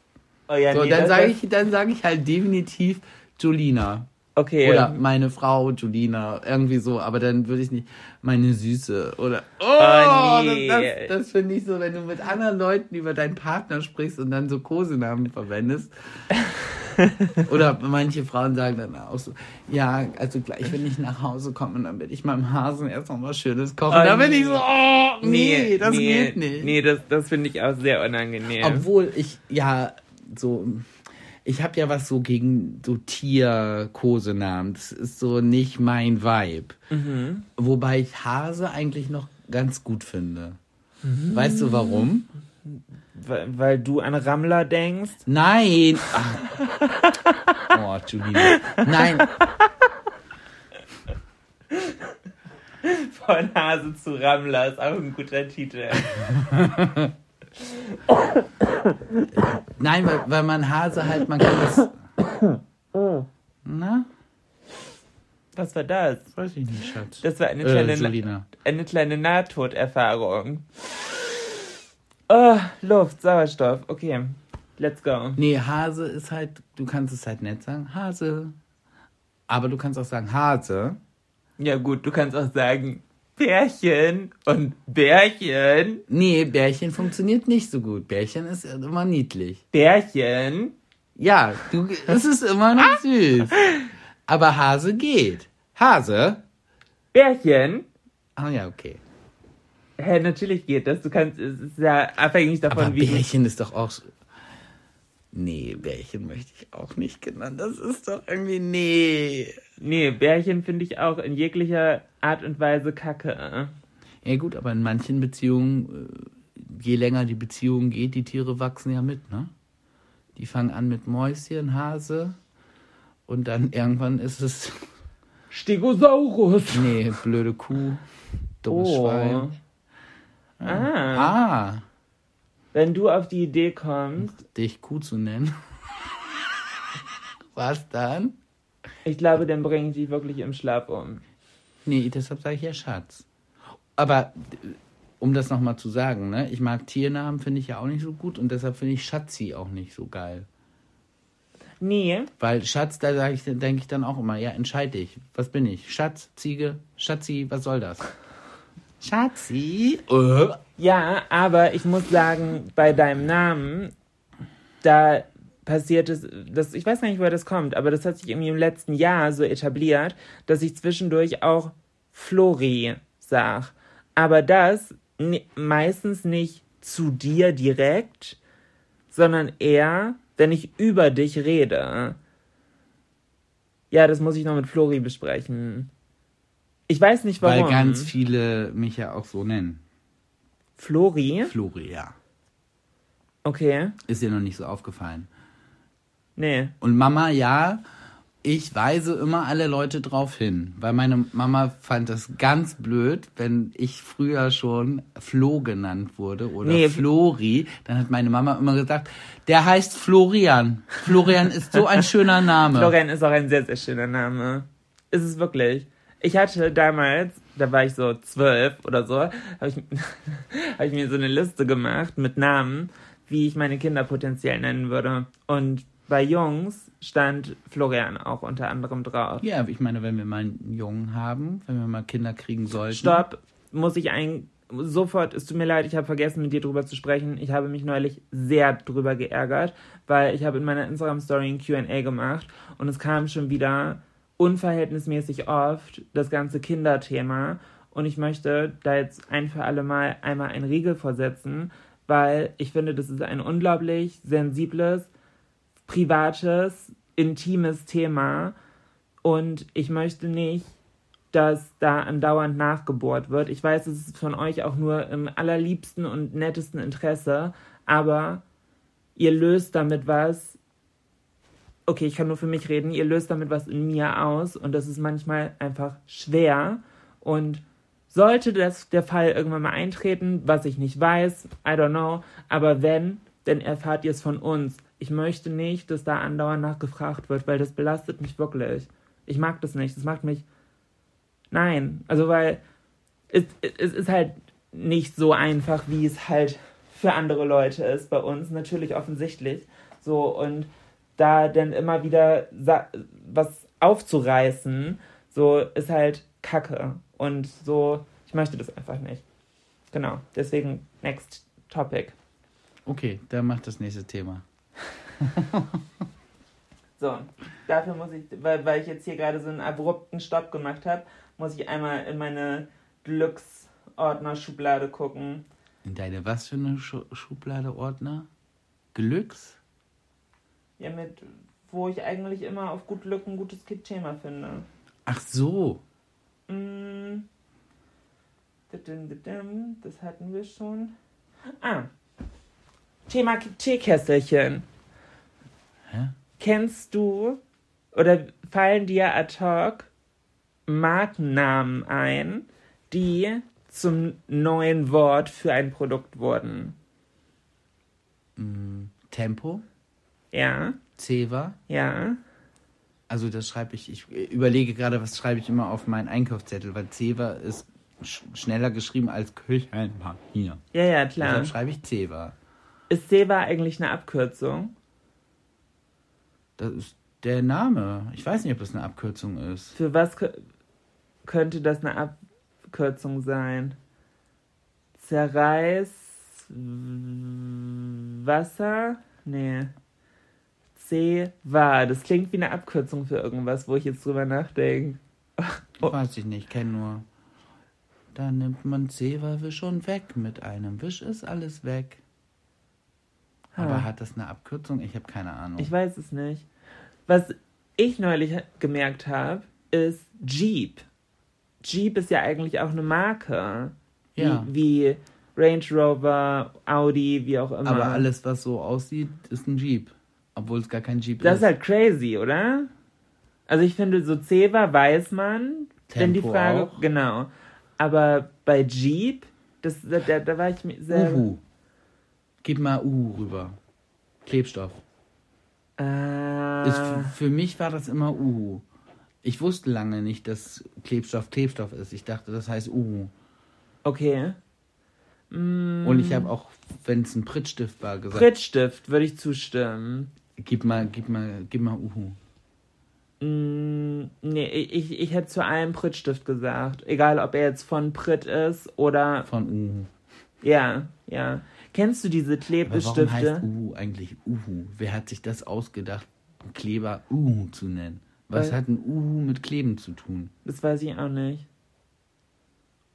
oh ja, So, nee, dann sage ich, dann sage ich halt definitiv Julina. Okay. Oder meine Frau Julina, irgendwie so, aber dann würde ich nicht meine Süße oder oh, Oh, nee. das, das, das finde ich so, wenn du mit anderen Leuten über deinen Partner sprichst und dann so Kosenamen verwendest. Oder manche Frauen sagen dann auch so, ja, also gleich, wenn ich nach Hause komme, dann werde ich meinem Hasen erst noch was Schönes kochen. Oh, da bin nee. ich so, oh, nee, das geht nicht. Nee, das, das finde ich auch sehr unangenehm. Obwohl ich ja so, ich habe ja was so gegen so Tier-Kosenamen. Das ist so nicht mein Vibe. Wobei ich Hase eigentlich noch ganz gut finde. Weißt du warum? Weil, weil du an Rammler denkst. Nein! Ach. Oh, Julina. Nein, Von Hase zu Rammler ist auch ein guter Titel. nein, weil, weil man Hase halt, man kann das. Na? Was war das? Weiß ich nicht, Schatz. Das war eine Äh, kleine, Julina. eine kleine Nahtoderfahrung. Oh, Luft, Sauerstoff. Okay, let's go. Nee, Hase ist halt, du kannst es halt nett sagen, Hase. Aber du kannst auch sagen Hase. Ja gut, du kannst auch sagen Pärchen und Bärchen. Nee, Bärchen funktioniert nicht so gut. Bärchen ist immer niedlich. Bärchen. Ja, du, es ist immer noch süß. Aber Hase geht. Hase? Bärchen? Ah ja, okay. Hä, natürlich geht das. Du kannst, es ist ja abhängig davon, Aber wie Bärchen ist doch auch. so- Nee, Bärchen möchte ich auch nicht genannt. Das ist doch irgendwie. Nee. Nee, Bärchen finde ich auch in jeglicher Art und Weise kacke. Ja, gut, aber in manchen Beziehungen, äh, je länger die Beziehung geht, die Tiere wachsen ja mit, ne? Die fangen an mit Mäuschen, Hase und dann irgendwann ist es. Stegosaurus. Nee, blöde Kuh, dummes Oh. Schwein. Ah. Ah, Wenn du auf die Idee kommst, dich Kuh zu nennen. Was dann? ich glaube, dann bringe ich dich wirklich im Schlaf um. Nee, deshalb sage ich ja Schatz. Aber um das nochmal zu sagen, ne, ich mag Tiernamen, finde ich ja auch nicht so gut und deshalb finde ich Schatzi auch nicht so geil. Nee, Weil Schatz, da sage ich, denke ich dann auch immer, ja, entscheide ich. Was bin ich? Schatz, Ziege, Schatzi, was soll das? Schatzi? Äh. ja, aber ich muss sagen, bei deinem Namen, da passiert es, das, ich weiß gar nicht, woher das kommt, aber das hat sich irgendwie im letzten Jahr so etabliert, dass ich zwischendurch auch Flori sag. Aber das meistens nicht zu dir direkt, sondern eher, wenn ich über dich rede. Ja, das muss ich noch mit Flori besprechen. Ich weiß nicht warum. Weil ganz viele mich ja auch so nennen. Flori? Flori, ja. Okay. Ist dir noch nicht so aufgefallen. Nee. Und Mama, ja, ich weise immer alle Leute drauf hin. Weil meine Mama fand das ganz blöd, wenn ich früher schon Flo genannt wurde oder Nee. Flori. Dann hat meine Mama immer gesagt, der heißt Florian. Florian ist so ein schöner Name. Florian ist auch ein sehr, sehr schöner Name. Ist es wirklich. Ich hatte damals, da war ich so zwölf oder so, habe ich, hab ich mir so eine Liste gemacht mit Namen, wie ich meine Kinder potenziell nennen würde. Und bei Jungs stand Florian auch unter anderem drauf. Ja, ich meine, wenn wir mal einen Jungen haben, wenn wir mal Kinder kriegen sollten. Stopp, muss ich ein sofort, es tut mir leid, ich habe vergessen mit dir drüber zu sprechen. Ich habe mich neulich sehr drüber geärgert, weil ich habe in meiner Instagram Story ein Q&A gemacht und es kam schon wieder unverhältnismäßig oft das ganze Kinderthema und ich möchte da jetzt ein für alle Mal einmal einen Riegel vorsetzen, weil ich finde, das ist ein unglaublich sensibles, privates, intimes Thema und ich möchte nicht dass da andauernd nachgebohrt wird. Ich weiß, es ist von euch auch nur im allerliebsten und nettesten Interesse, aber ihr löst damit was. Okay, ich kann nur für mich reden. Ihr löst damit was in mir aus und das ist manchmal einfach schwer. Und sollte das der Fall irgendwann mal eintreten, was ich nicht weiß, I don't know, aber wenn, dann erfahrt ihr es von uns. Ich möchte nicht, dass da andauernd nachgefragt wird, weil das belastet mich wirklich. Ich mag das nicht. Das macht mich Nein, also weil es, es ist halt nicht so einfach, wie es halt für andere Leute ist bei uns, natürlich offensichtlich. So, und da dann immer wieder was aufzureißen, so ist halt Kacke. Und so, ich möchte das einfach nicht. Genau, deswegen next topic. Okay, dann macht das nächste Thema. So, dafür muss ich, weil, weil ich jetzt hier gerade so einen abrupten Stopp gemacht habe, muss ich einmal in meine Glücksordner-Schublade gucken. In deine was für eine Schu Schublade Ordner? Glücks? Ja, mit, wo ich eigentlich immer auf gut Glück ein gutes Thema finde. Ach so. Mm. Das hatten wir schon. Ah. Thema Teekesselchen. Hä? Kennst du oder fallen dir ad hoc Markennamen ein, die zum neuen Wort für ein Produkt wurden? Tempo? Ja, Ceva? ja. Also das schreibe ich, ich überlege gerade, was schreibe ich immer auf meinen Einkaufszettel, weil Ceva ist sch schneller geschrieben als Küchenpapier. Ja, ja, klar. Deshalb schreibe ich Ceva. Ist Seva eigentlich eine Abkürzung? Das ist der Name. Ich weiß nicht, ob das eine Abkürzung ist. Für was kö- könnte das eine Abkürzung sein? Zerreiß Wasser? Nee. War. Das klingt wie eine Abkürzung für irgendwas, wo ich jetzt drüber nachdenke. Oh. Weiß ich nicht, kenn nur. Da nimmt man Zewa-Wisch und weg. Mit einem Wisch ist alles weg. Aber Ah. hat das eine Abkürzung? Ich habe keine Ahnung. Ich weiß es nicht. Was ich neulich gemerkt habe, ist Jeep. Jeep ist ja eigentlich auch eine Marke. Ja. Wie, wie Range Rover, Audi, wie auch immer. Aber alles, was so aussieht, ist ein Jeep. Obwohl es gar kein Jeep Das ist. ist halt crazy, oder? Also ich finde, so Ceva weiß man, wenn die Tempo Frage. auch. Genau. Aber bei Jeep, das, da, da, da war ich mir sehr. Uhu. Gib mal Uhu rüber. Klebstoff. Ah, Ist, f- für mich war das immer Uhu. Ich wusste lange nicht, dass Klebstoff Klebstoff ist. Ich dachte, das heißt Uhu. okay. Mm, Und ich habe auch, wenn es ein Prittstift war, gesagt, Prittstift würde ich zustimmen. Gib mal, gib mal, gib mal Uhu. Mm, nee, ich, ich hätte zu allem Prittstift gesagt. Egal, ob er jetzt von Pritt ist oder. Von Uhu. Ja, ja. Kennst du diese Aber warum heißt Klebestifte? Uhu eigentlich Uhu? Wer hat sich das ausgedacht, Kleber Uhu zu nennen? Was Weil- hat ein Uhu mit Kleben zu tun? Das weiß ich auch nicht.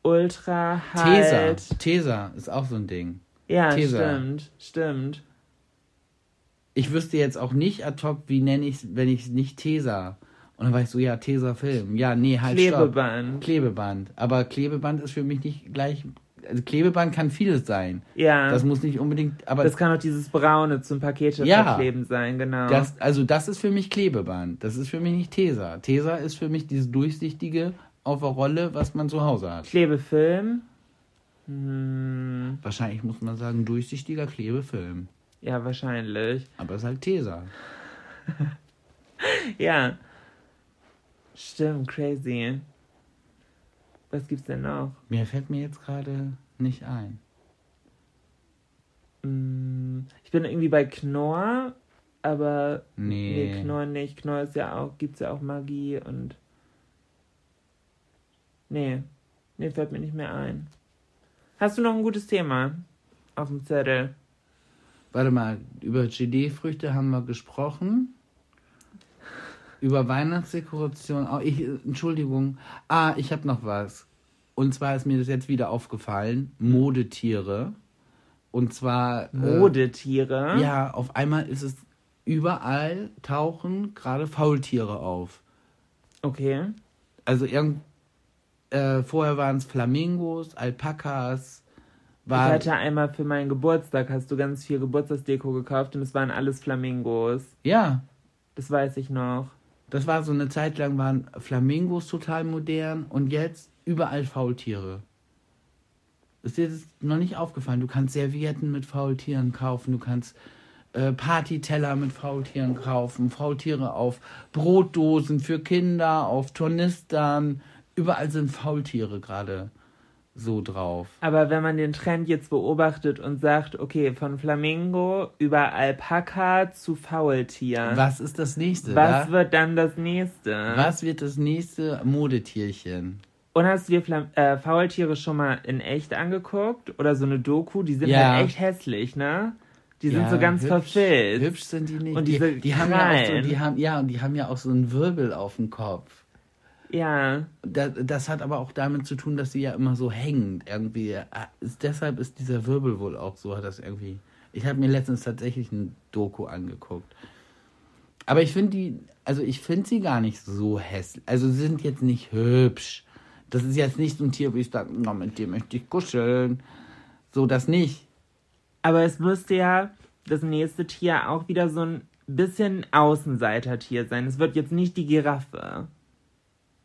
Ultra Tesa. halt. Tesa ist auch so ein Ding. Ja, Tesa. stimmt, stimmt. Ich wüsste jetzt auch nicht ad hoc, wie nenne ich es, wenn ich es nicht Tesa. Und dann war ich so, ja, Tesa Film. Ja, nee, halt stopp. Klebeband. Klebeband. Aber Klebeband ist für mich nicht gleich. Also Klebeband kann vieles sein. Ja. Das muss nicht unbedingt. Aber Das kann auch dieses braune zum Pakete Ja. verkleben sein, genau. das, also das ist für mich Klebeband. Das ist für mich nicht Tesa. Tesa ist für mich dieses durchsichtige auf der Rolle, was man zu Hause hat. Klebefilm. Hm, Wahrscheinlich muss man sagen, durchsichtiger Klebefilm. Ja, wahrscheinlich. Aber es ist halt Tesa. Ja. Stimmt, crazy. Was gibt's denn noch? Mir fällt mir jetzt gerade nicht ein. Hm, ich bin irgendwie bei Knorr, aber Nee. nee Knorr nicht. Knorr ist ja auch, gibt's ja auch Magie und. Nee. Nee, fällt mir nicht mehr ein. Hast du noch ein gutes Thema auf dem Zettel? Warte mal, über GD-Früchte haben wir gesprochen. Über Weihnachtsdekoration. Oh, ich, äh, Entschuldigung. Ah, ich habe noch was. Und zwar ist mir das jetzt wieder aufgefallen. Modetiere. Und zwar. Modetiere. Äh, ja, auf einmal ist es überall tauchen gerade Faultiere auf. Okay. Also irgend. Äh, vorher waren es Flamingos, Alpakas. Ich War, hatte einmal für meinen Geburtstag, hast du ganz viel Geburtstagsdeko gekauft und es waren alles Flamingos. ja, Das weiß ich noch. Das war so eine Zeit lang, waren Flamingos total modern und jetzt überall Faultiere. Ist dir das noch nicht aufgefallen? Du kannst Servietten mit Faultieren kaufen, du kannst äh, Partyteller mit Faultieren kaufen, Faultiere auf Brotdosen für Kinder, auf Tornistern. Überall sind Faultiere gerade so drauf. Aber wenn man den Trend jetzt beobachtet und sagt, okay, von Flamingo über Alpaka zu Faultier, Was ist das nächste? was da? wird dann das nächste? was wird das nächste Modetierchen? Und hast du dir Flam äh, Faultiere schon mal in echt angeguckt? Oder so eine Doku? Die sind Ja. halt echt hässlich, ne? Die sind Ja, so ganz hübsch, verfilzt. Hübsch sind die nicht. Und die, diese die haben ja auch so, Krallen. die haben, ja, und die haben ja auch so einen Wirbel auf dem Kopf. Ja. Das, das hat aber auch damit zu tun, dass sie ja immer so hängen. Irgendwie. äh, Ist, deshalb ist dieser Wirbel wohl auch so, hat das irgendwie. Ich habe mir letztens tatsächlich ein Doku angeguckt. Aber ich finde die, also ich finde sie gar nicht so hässlich. Also sie sind jetzt nicht hübsch. Das ist jetzt nicht so ein Tier, wie ich sage, na, mit dem möchte ich kuscheln. So, das nicht. Aber es müsste ja das nächste Tier auch wieder so ein bisschen Außenseitertier sein. Es wird jetzt nicht die Giraffe.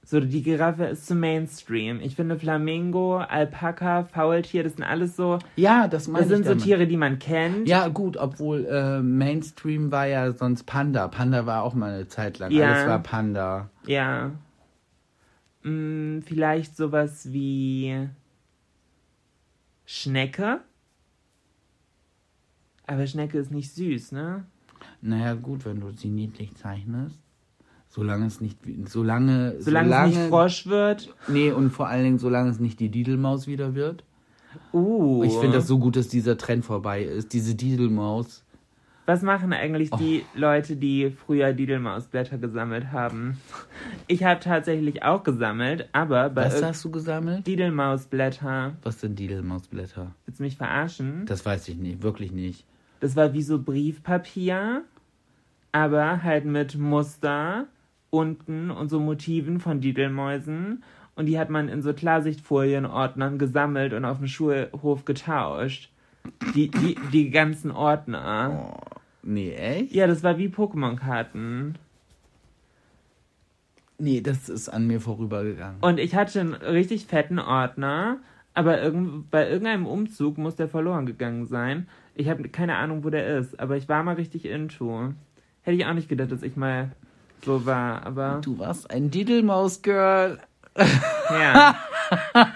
So, die Giraffe ist zu Mainstream. Ich finde Flamingo, Alpaka, Faultier, das sind alles so. Ja, das meine Das sind so damit. Tiere, die man kennt. Ja, gut, obwohl äh, Mainstream war ja sonst Panda. Panda war auch mal eine Zeit lang. Ja. Alles war Panda. Ja. Hm, vielleicht sowas wie Schnecke. Aber Schnecke ist nicht süß, ne? Naja, gut, wenn du sie niedlich zeichnest. Solange es nicht, solange, Solange, es nicht Frosch wird. Nee, und vor allen Dingen, solange es nicht die Didelmaus wieder wird. Uh. Ich finde das so gut, dass dieser Trend vorbei ist. Diese Didelmaus. Was machen eigentlich die Leute, die früher Didelmausblätter gesammelt haben? Ich habe tatsächlich auch gesammelt, aber bei Was hast du gesammelt? Didelmausblätter. Was sind Didelmausblätter? Willst du mich verarschen? Das weiß ich nicht, wirklich nicht. Das war wie so Briefpapier, aber halt mit Muster unten und so Motiven von Didelmäusen. Und die hat man in so Klarsichtfolienordnern gesammelt und auf dem Schulhof getauscht. Die, die, die ganzen Ordner. Nee, echt? Ja, das war wie Pokémon-Karten. Nee, das ist an mir vorübergegangen. Und ich hatte einen richtig fetten Ordner, aber irgend, bei irgendeinem Umzug muss der verloren gegangen sein. Ich habe keine Ahnung, wo der ist, aber ich war mal richtig into. Hätte ich auch nicht gedacht, dass ich mal so war, aber Du warst ein Didelmaus-Girl. ja.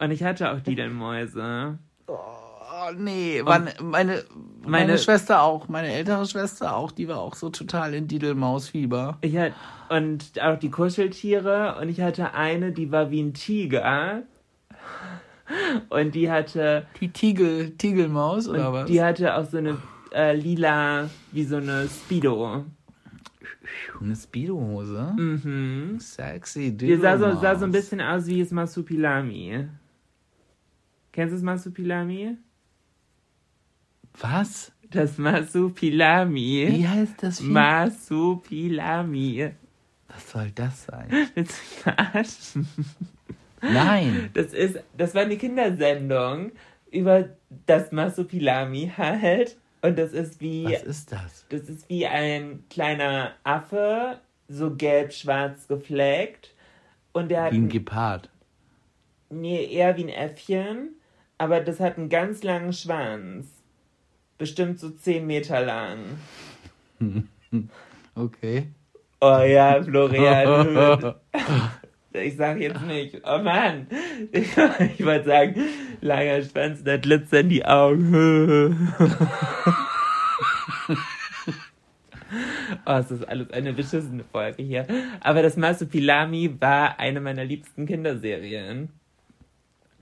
Und ich hatte auch Didelmäuse. Oh, nee. Meine, meine, meine, Meine- Schwester auch, meine ältere Schwester auch, die war auch so total in Didelmaus-Fieber. Ich hatte, und auch die Kuscheltiere. Und ich hatte eine, die war wie ein Tiger. Und die hatte Die Tigel, Tigelmaus oder was? die hatte auch so eine äh, lila, wie so eine Speedo. Eine Speedo-Hose. Mhm. Sexy, Die sah so, sah so ein bisschen aus wie das Masupilami. Kennst du das Masupilami? Was? Das Masupilami. Wie heißt das Vieh? Masupilami. Was soll das sein? Willst du mich verarschen? Nein. Das ist, das war eine Kindersendung über das Masupilami halt. Und das ist wie, Was ist das? das ist wie ein kleiner Affe, so gelb-schwarz gefleckt. Und der hat Wie ein Gepard. Nee, eher wie ein Äffchen, aber das hat einen ganz langen Schwanz. Bestimmt so 10 Meter lang. Okay. Oh ja, Florian. ich sag jetzt nicht. Oh Mann. Ich, ich wollte sagen, langer Schwanz, da glitzern die Augen. Oh, es ist alles eine beschissene Folge hier. Aber das Masupilami war eine meiner liebsten Kinderserien.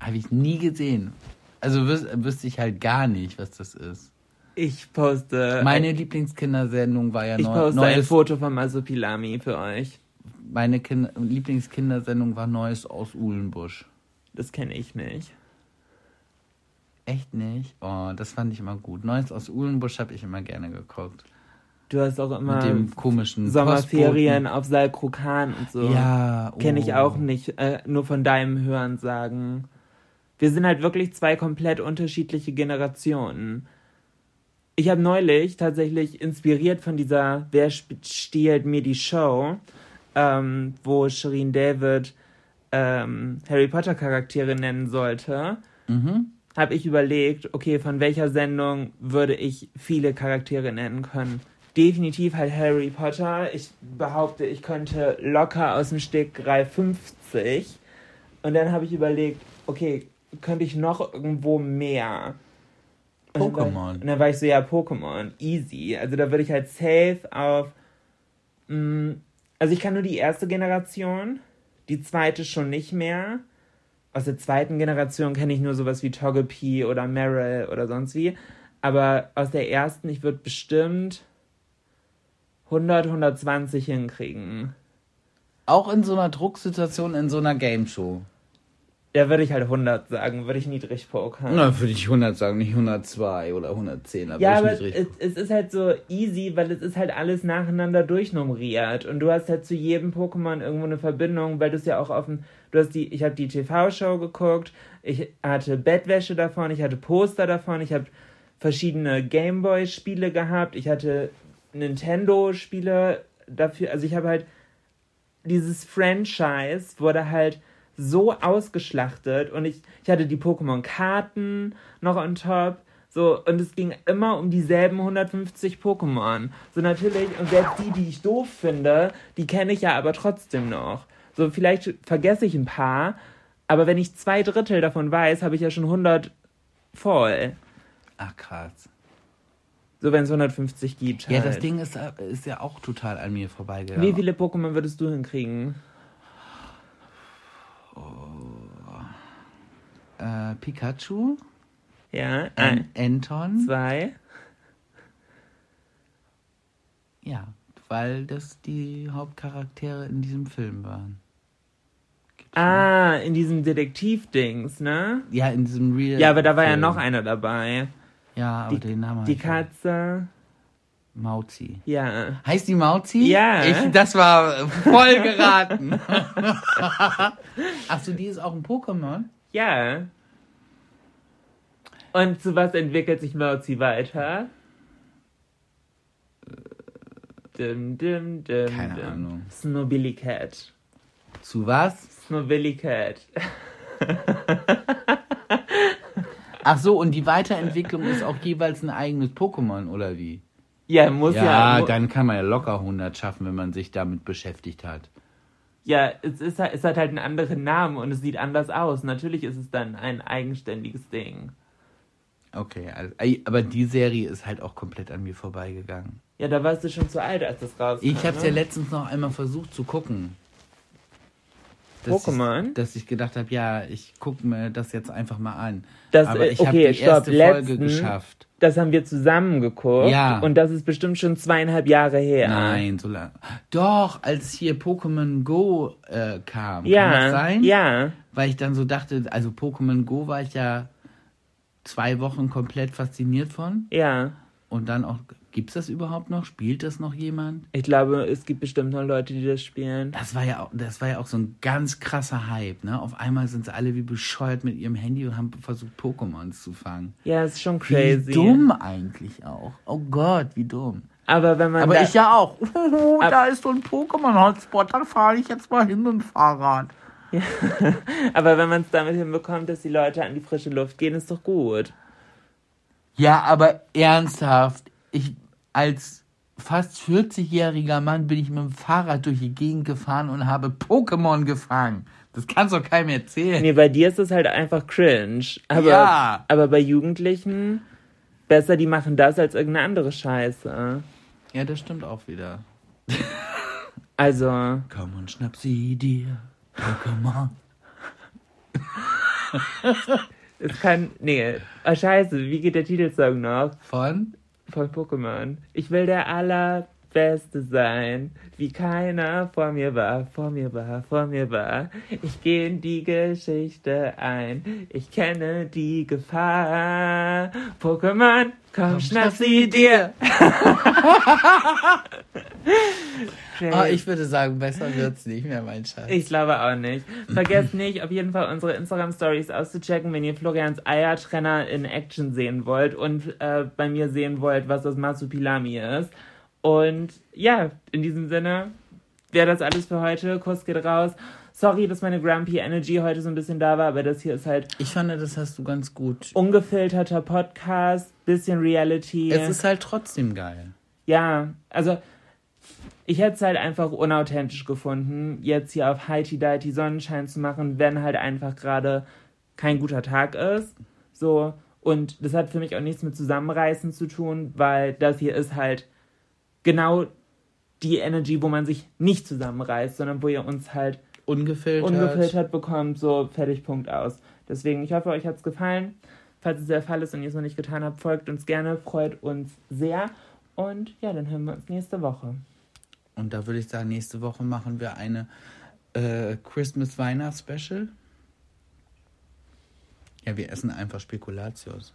Habe ich nie gesehen. Also wüs wüsste ich halt gar nicht, was das ist. Ich poste. Meine Lieblingskindersendung war ja Ich neu, poste ein neues. Foto von Masupilami für euch. Meine kind Lieblingskindersendung war Neues aus Uhlenbusch. Das kenne ich nicht. Echt nicht? Oh, das fand ich immer gut. Neues aus Uhlenbusch habe ich immer gerne geguckt. Du hast auch immer Mit dem komischen Sommerferien auf Salkrokan und so. Postboten. Ja, oh. Kenne ich auch nicht, äh, nur von deinem Hören sagen. Wir sind halt wirklich zwei komplett unterschiedliche Generationen. Ich habe neulich tatsächlich inspiriert von dieser Wer stiehlt mir die Show, ähm, wo Shireen David ähm, Harry Potter Charaktere nennen sollte, Mhm. habe ich überlegt, okay, von welcher Sendung würde ich viele Charaktere nennen können. Definitiv halt Harry Potter. Ich behaupte, ich könnte locker aus dem Stegreif 50. Und dann habe ich überlegt, okay, könnte ich noch irgendwo mehr? Pokémon. Und dann war ich so, ja, Pokémon, easy. Also da würde ich halt safe auf. Mh, also ich kann nur die erste Generation, die zweite schon nicht mehr. Aus der zweiten Generation kenne ich nur sowas wie Togepi oder Meryl oder sonst wie. Aber aus der ersten, ich würde bestimmt 100, 120 hinkriegen. Auch in so einer Drucksituation, in so einer Game Show. Da würde ich halt 100 sagen, würde ich niedrig pokern. Na, würde ich 100 sagen, nicht 102 oder 110. Da Ja, aber es, es ist halt so easy, weil es ist halt alles nacheinander durchnummeriert und du hast halt zu jedem Pokémon irgendwo eine Verbindung, weil du es ja auch auf dem, du hast die, ich habe die TV-Show geguckt, ich hatte Bettwäsche davon, ich hatte Poster davon, ich habe verschiedene Gameboy-Spiele gehabt, ich hatte Nintendo-Spiele dafür, also ich habe halt dieses Franchise wurde halt so ausgeschlachtet und ich, ich hatte die Pokémon-Karten noch on top. So, und es ging immer um dieselben 150 Pokémon. So natürlich, und selbst die, die ich doof finde, die kenne ich ja aber trotzdem noch. So, vielleicht vergesse ich ein paar, aber wenn ich zwei Drittel davon weiß, habe ich ja schon 100 voll. Ach, krass. So, wenn es 150 gibt. Ja, halt. das Ding ist, äh, ist ja auch total an mir vorbeigegangen. Wie viele Pokémon würdest du hinkriegen? Äh, Pikachu, Ja, An ein, Anton, zwei, Ja, weil das die Hauptcharaktere in diesem Film waren. Gibt's Ah, in diesem Detektiv-Dings, ne? noch? Ja, in diesem Real. Ja, aber da war ja Film. noch einer dabei. Ja, aber Die, den Namen. die ja. Katze. Mauzi. Ja. Heißt die Mauzi? Ja. Ich, das war voll geraten. Ach so, die ist auch ein Pokémon? Ja. Und zu was entwickelt sich Mauzi weiter? Dim, dim, dim, Keine dim. Ahnung. Snobbilly Cat. Zu was? Snobbilly Cat. Ach so, und die Weiterentwicklung ist auch jeweils ein eigenes Pokémon, oder wie? Ja, muss ja. Ja, mu- dann kann man ja locker 100 schaffen, wenn man sich damit beschäftigt hat. Ja, es, ist, halt- es hat halt einen anderen Namen und es sieht anders aus. Natürlich ist es dann ein eigenständiges Ding. Okay, also, aber die Serie ist halt auch komplett an mir vorbeigegangen. Ja, da warst du schon zu alt, als das rauskam. Ich hab's ne? ja letztens noch einmal versucht zu gucken. Dass Pokémon? Ich, dass ich gedacht habe, ja, ich guck mir das jetzt einfach mal an. Das, aber äh, ich habe okay, die stopp, erste Folge letzten- geschafft. Das haben wir zusammen geguckt. Ja. Und das ist bestimmt schon zweieinhalb Jahre her. Nein, so lange. Doch, als hier Pokémon Go äh, kam. Ja. Kann das sein? Ja. Weil ich dann so dachte, also Pokémon Go war ich ja zwei Wochen komplett fasziniert von. Ja. Und dann auch, gibt's das überhaupt noch? Spielt das noch jemand? Ich glaube, es gibt bestimmt noch Leute, die das spielen. Das war ja auch, das war ja auch so ein ganz krasser Hype, ne? Auf einmal sind sie alle wie bescheuert mit ihrem Handy und haben versucht, Pokémons zu fangen. Ja, ist schon crazy. Wie dumm eigentlich auch. Oh Gott, wie dumm. Aber wenn man Aber da, ich ja auch. da ist so ein Pokémon-Hotspot, da fahre ich jetzt mal hin mit dem Fahrrad. aber wenn man es damit hinbekommt, dass die Leute an die frische Luft gehen, ist doch gut. Ja, aber ernsthaft, ich als fast 40-jähriger Mann bin ich mit dem Fahrrad durch die Gegend gefahren und habe Pokémon gefangen. Das kannst doch keinem erzählen. Nee, bei dir ist es halt einfach cringe. Aber, Ja. aber bei Jugendlichen, besser die machen das als irgendeine andere Scheiße. Ja, das stimmt auch wieder. Also, Komm und schnapp sie dir, Pokémon. es kann. Nee. Ah, scheiße, wie geht der Titelsong noch? Von? Von Pokémon. Ich will der Allerbeste sein, wie keiner vor mir war, vor mir war, vor mir war. Ich gehe in die Geschichte ein, ich kenne die Gefahr. Pokémon, komm, schnapp sie dir. Ah, ich würde sagen, besser wird's nicht mehr, mein Schatz. Ich glaube auch nicht. Vergesst nicht, auf jeden Fall unsere Instagram-Stories auszuchecken, wenn ihr Florians Eiertrenner in Action sehen wollt und äh, bei mir sehen wollt, was das Masupilami ist. Und ja, in diesem Sinne wäre das alles für heute. Kuss geht raus. Sorry, dass meine Grumpy Energy heute so ein bisschen da war, aber das hier ist halt Ich fand, das hast du ganz gut. ungefilterter Podcast, bisschen Reality. Es ist halt trotzdem geil. Ja, also ich hätte es halt einfach unauthentisch gefunden, jetzt hier auf Heiti Deiti Sonnenschein zu machen, wenn halt einfach gerade kein guter Tag ist. So, und das hat für mich auch nichts mit Zusammenreißen zu tun, weil das hier ist halt genau die Energy, wo man sich nicht zusammenreißt, sondern wo ihr uns halt Ungefiltert. ungefiltert bekommt, so fertig, Punkt aus. Deswegen, ich hoffe, euch hat es gefallen. Falls es der Fall ist und ihr es noch nicht getan habt, folgt uns gerne, freut uns sehr. Und ja, dann hören wir uns nächste Woche. Und da würde ich sagen, nächste Woche machen wir eine äh, Christmas-Weihnachts-Special. Ja, wir essen einfach Spekulatius.